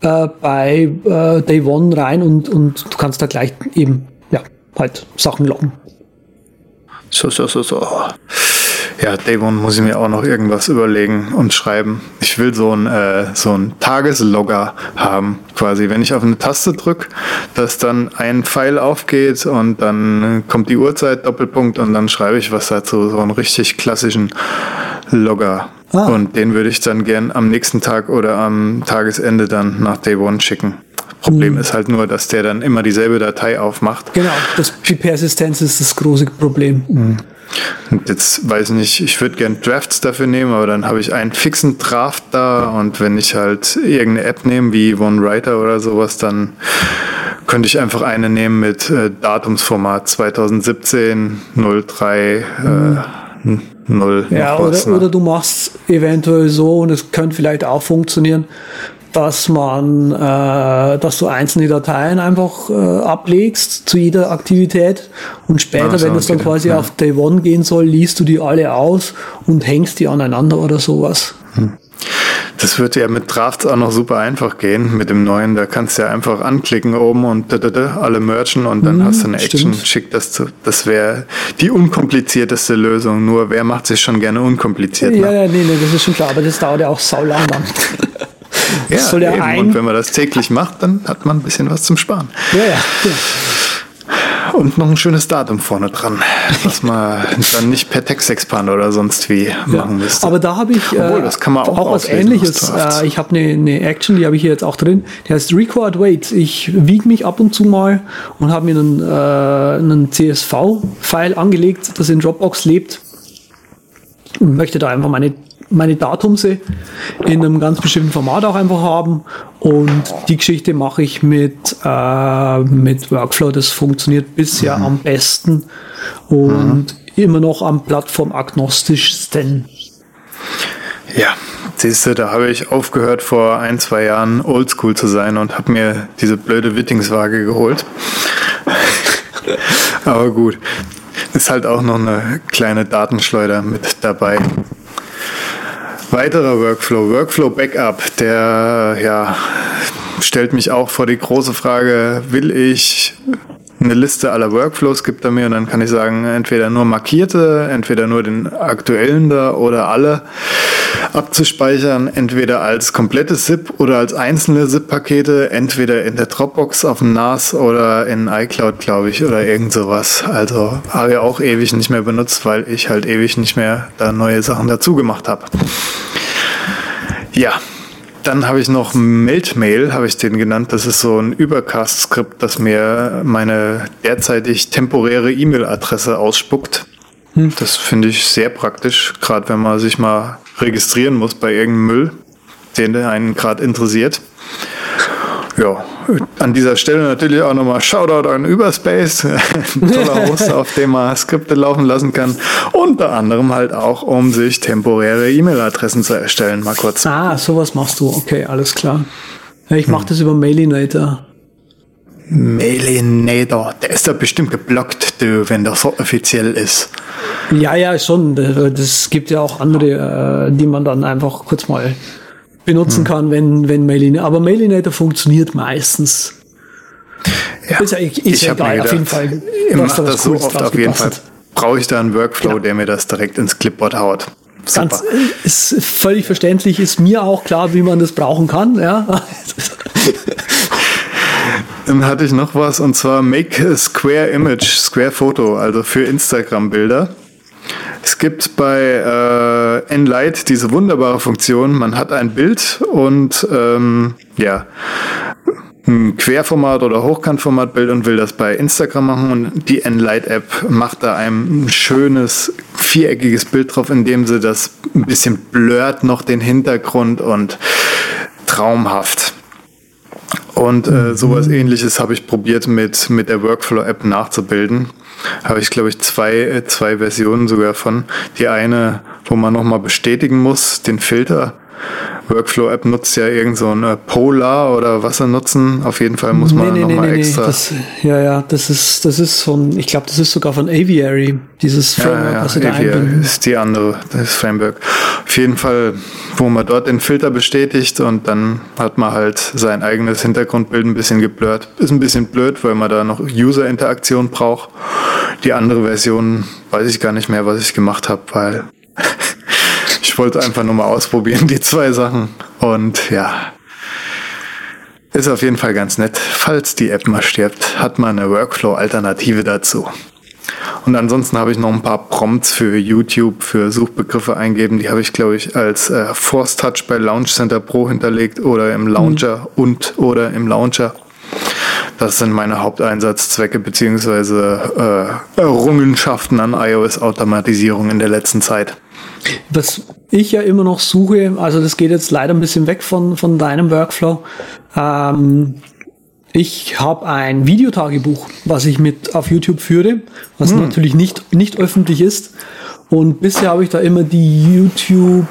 äh, bei äh, Day One rein und, und du kannst da gleich eben ja halt Sachen loggen. So, so, so, so. Ja, Davon muss ich mir auch noch irgendwas überlegen und schreiben. Ich will so ein äh, so ein Tageslogger haben, quasi. Wenn ich auf eine Taste drücke, dass dann ein Pfeil aufgeht und dann kommt die Uhrzeit, Doppelpunkt und dann schreibe ich was dazu. So einen richtig klassischen Logger. Ah. Und den würde ich dann gern am nächsten Tag oder am Tagesende dann nach Day One schicken. Problem mhm. ist halt nur, dass der dann immer dieselbe Datei aufmacht. Genau, das, die Persistenz ist das große Problem. Mhm. Und jetzt weiß ich nicht, ich würde gern Drafts dafür nehmen, aber dann habe ich einen fixen Draft da und wenn ich halt irgendeine App nehme, wie OneWriter oder sowas, dann könnte ich einfach eine nehmen mit äh, Datumsformat 2017 03 mhm. äh, 0. Ja, oder, ne? oder du machst eventuell so und es könnte vielleicht auch funktionieren dass man, äh, dass du einzelne Dateien einfach äh, ablegst zu jeder Aktivität und später, also, wenn es dann quasi ja. auf Day One gehen soll, liest du die alle aus und hängst die aneinander oder sowas. Hm. Das wird ja mit Drafts auch noch super einfach gehen mit dem neuen. Da kannst du ja einfach anklicken oben und alle merchen und dann hm, hast du eine Action. Stimmt. Schick das zu. Das wäre die unkomplizierteste Lösung. Nur wer macht sich schon gerne unkompliziert? Ja, ne? ja, nee, nee, das ist schon klar. Aber das dauert ja auch saulang dann. Ja, soll ja ein und wenn man das täglich macht, dann hat man ein bisschen was zum Sparen. Ja, ja. ja. Und noch ein schönes Datum vorne dran, was man [laughs] dann nicht per Textexpander oder sonst wie ja. machen müsste. Aber da habe ich Obwohl, das kann man auch, auch was ähnliches. Äh, ich habe eine, eine Action, die habe ich hier jetzt auch drin. Die heißt Record Wait. Ich wiege mich ab und zu mal und habe mir einen, äh, einen CSV-File angelegt, das in Dropbox lebt und möchte da einfach meine meine Datumse in einem ganz bestimmten Format auch einfach haben. Und die Geschichte mache ich mit, äh, mit Workflow. Das funktioniert bisher mhm. am besten und mhm. immer noch am plattformagnostischsten. Ja, siehst du, da habe ich aufgehört vor ein, zwei Jahren oldschool zu sein und habe mir diese blöde Wittingswaage geholt. [laughs] Aber gut, ist halt auch noch eine kleine Datenschleuder mit dabei. Weiterer Workflow, Workflow Backup, der ja stellt mich auch vor die große Frage, will ich eine Liste aller Workflows gibt er mir und dann kann ich sagen, entweder nur markierte, entweder nur den aktuellen da oder alle abzuspeichern, entweder als komplettes ZIP oder als einzelne ZIP-Pakete, entweder in der Dropbox auf dem NAS oder in iCloud, glaube ich, oder irgend sowas. Also habe ich auch ewig nicht mehr benutzt, weil ich halt ewig nicht mehr da neue Sachen dazu gemacht habe. Ja, dann habe ich noch Meltmail, habe ich den genannt. Das ist so ein Übercast-Skript, das mir meine derzeitig temporäre E-Mail-Adresse ausspuckt. Hm. Das finde ich sehr praktisch, gerade wenn man sich mal registrieren muss bei irgendeinem Müll, den einen gerade interessiert. Ja, an dieser Stelle natürlich auch nochmal Shoutout an Überspace, ein [laughs] toller Host, auf dem man Skripte laufen lassen kann. Unter anderem halt auch, um sich temporäre E-Mail-Adressen zu erstellen. Mal kurz. Ah, sowas machst du. Okay, alles klar. Ich mache hm. das über Mailinator. Mailinator, der ist da bestimmt geblockt, du, wenn das so offiziell ist. Ja, ja, schon. Das gibt ja auch andere, äh, die man dann einfach kurz mal benutzen hm. kann, wenn, wenn Mailinator. Aber Mailinator funktioniert meistens. Ja, ist ja, ist ich ja geil, gedacht, auf jeden Fall. Ich mache das so oft auf jeden Fall. Brauche ich da einen Workflow, genau. der mir das direkt ins Clipboard haut. Super. Ganz, ist völlig verständlich, ist mir auch klar, wie man das brauchen kann. Ja. [laughs] Dann hatte ich noch was und zwar Make a Square Image, Square Photo, also für Instagram-Bilder. Es gibt bei äh, Enlight diese wunderbare Funktion, man hat ein Bild und ähm, ja, ein Querformat oder Hochkantformatbild und will das bei Instagram machen und die Enlight-App macht da ein schönes viereckiges Bild drauf, in dem sie das ein bisschen blurrt noch den Hintergrund und traumhaft. Und äh, mhm. sowas ähnliches habe ich probiert mit, mit der Workflow-App nachzubilden. Habe ich, glaube ich, zwei, äh, zwei Versionen sogar von. Die eine, wo man nochmal bestätigen muss, den Filter Workflow-App nutzt ja irgend so eine Polar oder was er nutzen. Auf jeden Fall muss man nee, nee, nochmal nee, extra. Das, ja, ja, das ist, das ist von, ich glaube, das ist sogar von Aviary, dieses Framework, ja, ja, was sie da einbinden. ist die andere, das Framework. Auf jeden Fall, wo man dort den Filter bestätigt und dann hat man halt sein eigenes Hintergrundbild ein bisschen geblurrt. Ist ein bisschen blöd, weil man da noch User-Interaktion braucht. Die andere Version weiß ich gar nicht mehr, was ich gemacht habe, weil ich wollte einfach nur mal ausprobieren, die zwei Sachen. Und ja, ist auf jeden Fall ganz nett. Falls die App mal stirbt, hat man eine Workflow-Alternative dazu. Und ansonsten habe ich noch ein paar Prompts für YouTube, für Suchbegriffe eingeben. Die habe ich, glaube ich, als äh, Force Touch bei Launch Center Pro hinterlegt oder im Launcher mhm. und oder im Launcher. Das sind meine Haupteinsatzzwecke beziehungsweise äh, Errungenschaften an iOS-Automatisierung in der letzten Zeit. Was ich ja immer noch suche, also das geht jetzt leider ein bisschen weg von, von deinem Workflow. Ähm, ich habe ein Videotagebuch, was ich mit auf YouTube führe, was hm. natürlich nicht, nicht öffentlich ist. Und bisher habe ich da immer die YouTube,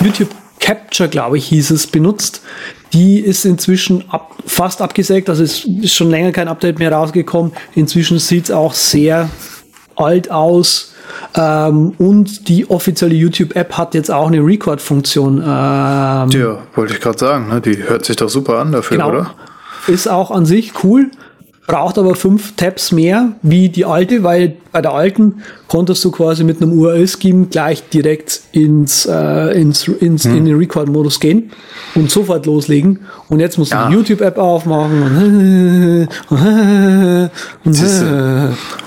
YouTube Capture, glaube ich, hieß es, benutzt. Die ist inzwischen ab, fast abgesägt, also es ist schon länger kein Update mehr rausgekommen. Inzwischen sieht es auch sehr alt aus. Ähm, und die offizielle YouTube-App hat jetzt auch eine Record-Funktion. Ähm, ja, wollte ich gerade sagen, ne? die hört sich doch super an dafür, genau. oder? Ist auch an sich cool braucht aber fünf Tabs mehr wie die alte, weil bei der alten konntest du quasi mit einem URL-Scheme gleich direkt ins, äh, ins, ins hm. in den Record-Modus gehen und sofort loslegen. Und jetzt musst du ja. die YouTube-App aufmachen und, [laughs] und,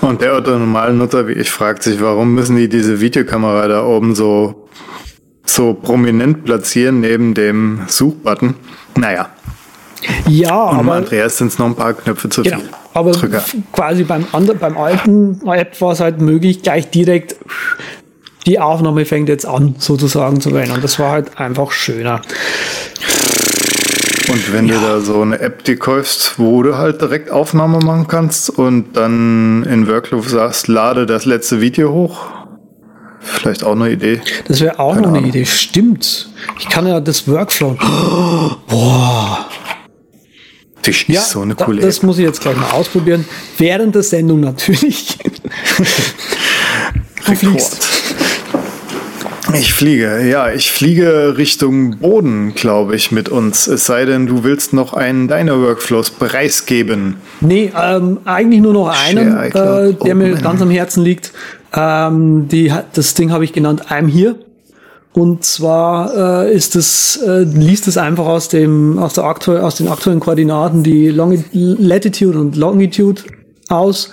[laughs] und der normale Nutzer wie ich fragt sich, warum müssen die diese Videokamera da oben so so prominent platzieren neben dem Suchbutton? Naja, ja, und aber. Andreas sind es noch ein paar Knöpfe zu genau, viel. Aber Drücker. quasi beim, anderen, beim alten App war es halt möglich, gleich direkt die Aufnahme fängt jetzt an, sozusagen zu werden. Und das war halt einfach schöner. Und wenn ja. du da so eine App dir kaufst, wo du halt direkt Aufnahme machen kannst und dann in Workflow sagst, lade das letzte Video hoch, vielleicht auch eine Idee. Das wäre auch Keine noch eine Ahnung. Idee. Stimmt. Ich kann ja das Workflow. [gasps] Boah. Das ist ja, so eine coole da, Das muss ich jetzt gleich mal ausprobieren. Während der Sendung natürlich. [laughs] du fliegst. Ich fliege, ja, ich fliege Richtung Boden, glaube ich, mit uns. Es sei denn, du willst noch einen deiner Workflows preisgeben. Nee, ähm, eigentlich nur noch einen, äh, der mir ganz am Herzen liegt. Ähm, die, das Ding habe ich genannt I'm Here. Und zwar äh, ist es, äh, liest es einfach aus dem, aus der aktuell, aus den aktuellen Koordinaten die Longi Latitude und Longitude aus,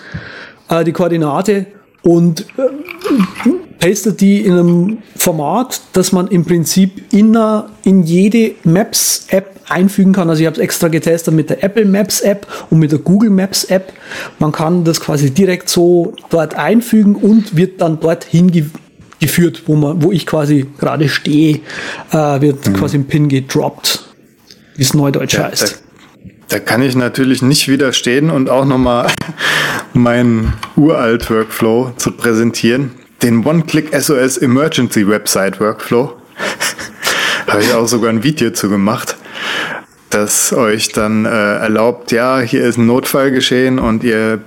äh, die Koordinate und äh, pastet die in einem Format, dass man im Prinzip in, einer, in jede Maps-App einfügen kann. Also ich habe es extra getestet mit der Apple Maps App und mit der Google Maps App. Man kann das quasi direkt so dort einfügen und wird dann dort hingewiesen geführt, wo man, wo ich quasi gerade stehe, äh, wird mhm. quasi ein Pin gedroppt, wie es neudeutsch ja, heißt. Da, da, kann ich natürlich nicht widerstehen und auch nochmal [laughs] meinen uralt Workflow zu präsentieren. Den One-Click SOS Emergency Website Workflow. [laughs] Habe ich auch sogar ein Video zu gemacht. das euch dann äh, erlaubt, ja, hier ist ein Notfall geschehen und ihr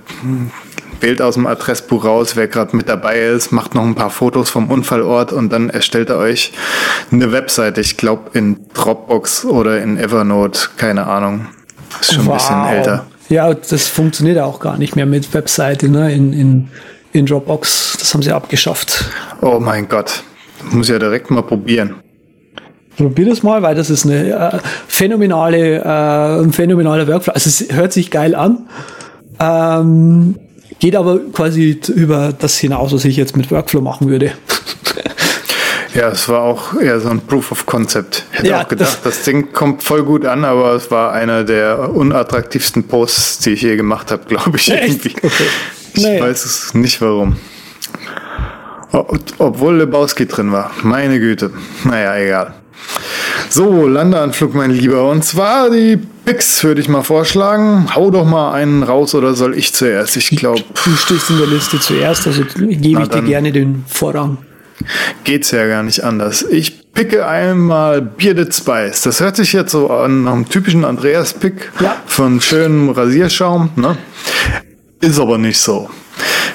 wählt aus dem Adressbuch raus, wer gerade mit dabei ist, macht noch ein paar Fotos vom Unfallort und dann erstellt er euch eine Webseite. Ich glaube in Dropbox oder in Evernote, keine Ahnung. Ist schon wow. ein bisschen älter. Ja, das funktioniert auch gar nicht mehr mit Webseite ne? in, in, in Dropbox. Das haben sie abgeschafft. Oh mein Gott. Muss ja direkt mal probieren. Probier das mal, weil das ist eine äh, phänomenale, äh, ein phänomenaler Workflow. Also es hört sich geil an. Ähm, geht aber quasi über das hinaus, was ich jetzt mit Workflow machen würde. Ja, es war auch eher so ein Proof of Concept. Ich hätte ja, auch gedacht, das, das, Ding kommt voll gut an, aber es war einer der unattraktivsten Posts, die ich je gemacht habe, glaube ich. Irgendwie. Okay. Ich naja. weiß es nicht warum. Obwohl Lebowski drin war. Meine Güte. Naja, egal. So, Landeanflug, mein Lieber. Und zwar die Picks würde ich mal vorschlagen. Hau doch mal einen raus oder soll ich zuerst? Ich glaube. Du stehst in der Liste zuerst, also gebe ich dir gerne den Vorrang. Geht's ja gar nicht anders. Ich picke einmal Bearded Spice. Das hört sich jetzt so an nach einem typischen Andreas-Pick ja. von schönem Rasierschaum. Ne? Ist aber nicht so.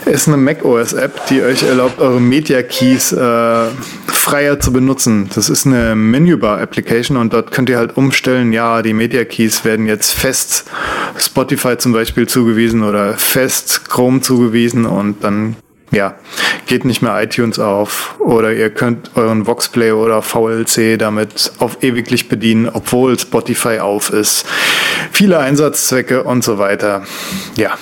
Ist eine macOS-App, die euch erlaubt, eure Media Keys äh, freier zu benutzen. Das ist eine Menübar-Application und dort könnt ihr halt umstellen, ja, die Media Keys werden jetzt fest Spotify zum Beispiel zugewiesen oder fest Chrome zugewiesen und dann ja, geht nicht mehr iTunes auf oder ihr könnt euren Voxplay oder VLC damit auf ewiglich bedienen, obwohl Spotify auf ist. Viele Einsatzzwecke und so weiter. Ja,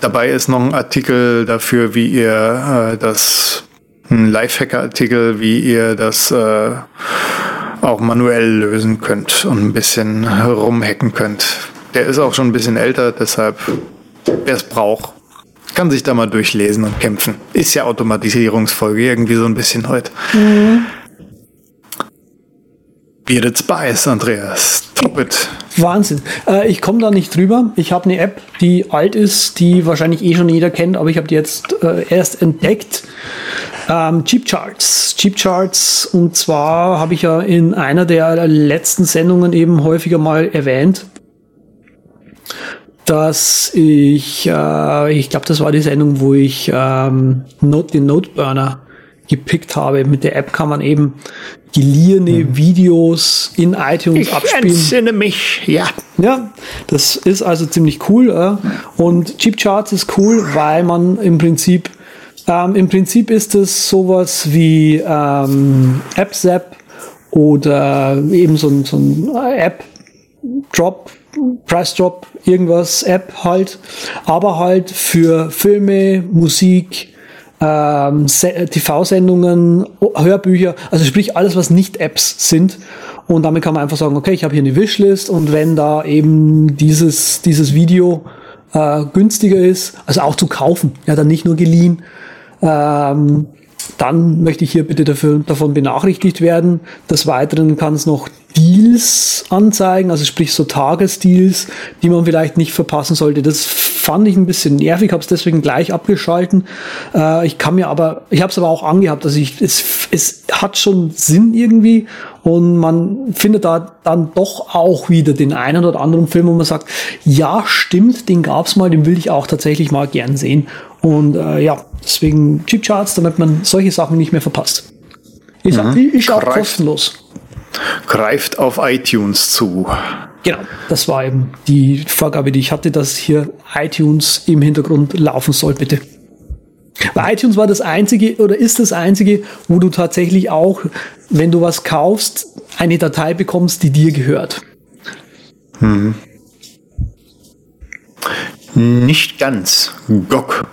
Dabei ist noch ein Artikel dafür, wie ihr äh, das, ein Lifehacker-Artikel, wie ihr das äh, auch manuell lösen könnt und ein bisschen rumhacken könnt. Der ist auch schon ein bisschen älter, deshalb, wer es braucht, kann sich da mal durchlesen und kämpfen. Ist ja Automatisierungsfolge irgendwie so ein bisschen heute. Mhm. Bearded Spice, Andreas. Top it. Wahnsinn. Äh, ich komme da nicht drüber. Ich habe eine App, die alt ist, die wahrscheinlich eh schon jeder kennt, aber ich habe die jetzt äh, erst entdeckt. Ähm, Cheap Charts. Cheap Charts. Und zwar habe ich ja in einer der letzten Sendungen eben häufiger mal erwähnt, dass ich, äh, ich glaube, das war die Sendung, wo ich ähm, Note, den Noteburner gepickt habe. Mit der App kann man eben geliehene mhm. Videos in iTunes ich abspielen. Ich entsinne mich, ja. Ja, das ist also ziemlich cool. Äh. Und Cheap Charts ist cool, weil man im Prinzip, ähm, im Prinzip ist es sowas wie ähm, AppZap oder eben so ein, so ein App-Drop, Price Drop, irgendwas, App halt, aber halt für Filme, Musik, ähm, TV-Sendungen, Hörbücher, also sprich alles, was nicht Apps sind. Und damit kann man einfach sagen, okay, ich habe hier eine Wishlist und wenn da eben dieses, dieses Video äh, günstiger ist, also auch zu kaufen, ja, dann nicht nur geliehen, ähm, dann möchte ich hier bitte dafür, davon benachrichtigt werden. Des Weiteren kann es noch Deals anzeigen, also sprich so Tagesdeals, die man vielleicht nicht verpassen sollte. Das fand ich ein bisschen nervig, habe es deswegen gleich abgeschalten. Äh, ich kann mir aber, ich habe es aber auch angehabt, also ich, es, es hat schon Sinn irgendwie und man findet da dann doch auch wieder den einen oder anderen Film, wo man sagt, ja stimmt, den gab's mal, den will ich auch tatsächlich mal gern sehen. Und äh, ja, deswegen Cheap Charts, damit man solche Sachen nicht mehr verpasst. Ich sag, mhm. die ist auch kostenlos. Greift auf iTunes zu. Genau, das war eben die Vorgabe, die ich hatte, dass hier iTunes im Hintergrund laufen soll, bitte. Weil iTunes war das einzige oder ist das einzige, wo du tatsächlich auch, wenn du was kaufst, eine Datei bekommst, die dir gehört. Hm. Nicht ganz. GOG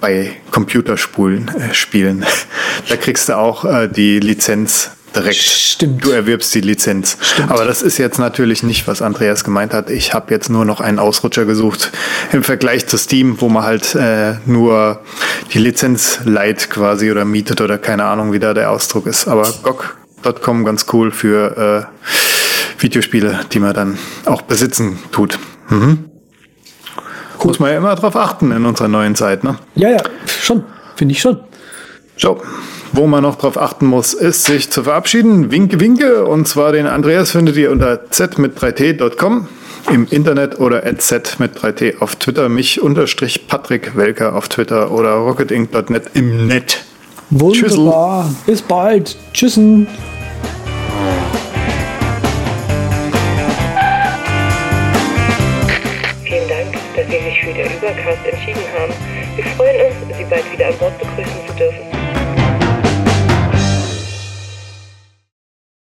bei Computerspulen äh, spielen. [laughs] da kriegst du auch äh, die Lizenz direkt. Stimmt. Du erwirbst die Lizenz. Stimmt. Aber das ist jetzt natürlich nicht, was Andreas gemeint hat. Ich habe jetzt nur noch einen Ausrutscher gesucht im Vergleich zu Steam, wo man halt äh, nur die Lizenz leiht quasi oder mietet oder keine Ahnung, wie da der Ausdruck ist. Aber GOG.com ganz cool für äh, Videospiele, die man dann auch besitzen tut. Mhm. Cool. Muss man ja immer drauf achten in unserer neuen Zeit, ne? Ja, ja, schon. Finde ich schon. So, wo man noch drauf achten muss, ist sich zu verabschieden. Winke, winke. Und zwar den Andreas findet ihr unter z mit 3t.com im Internet oder z mit 3t auf Twitter. Mich unterstrich Patrick Welker auf Twitter oder rocketinc.net im Net. Wunderbar. Tschüssel. Bis bald. Tschüssen. Vielen Dank, dass Sie sich für den Übercast entschieden haben. Wir freuen uns, Sie bald wieder an Bord dürfen.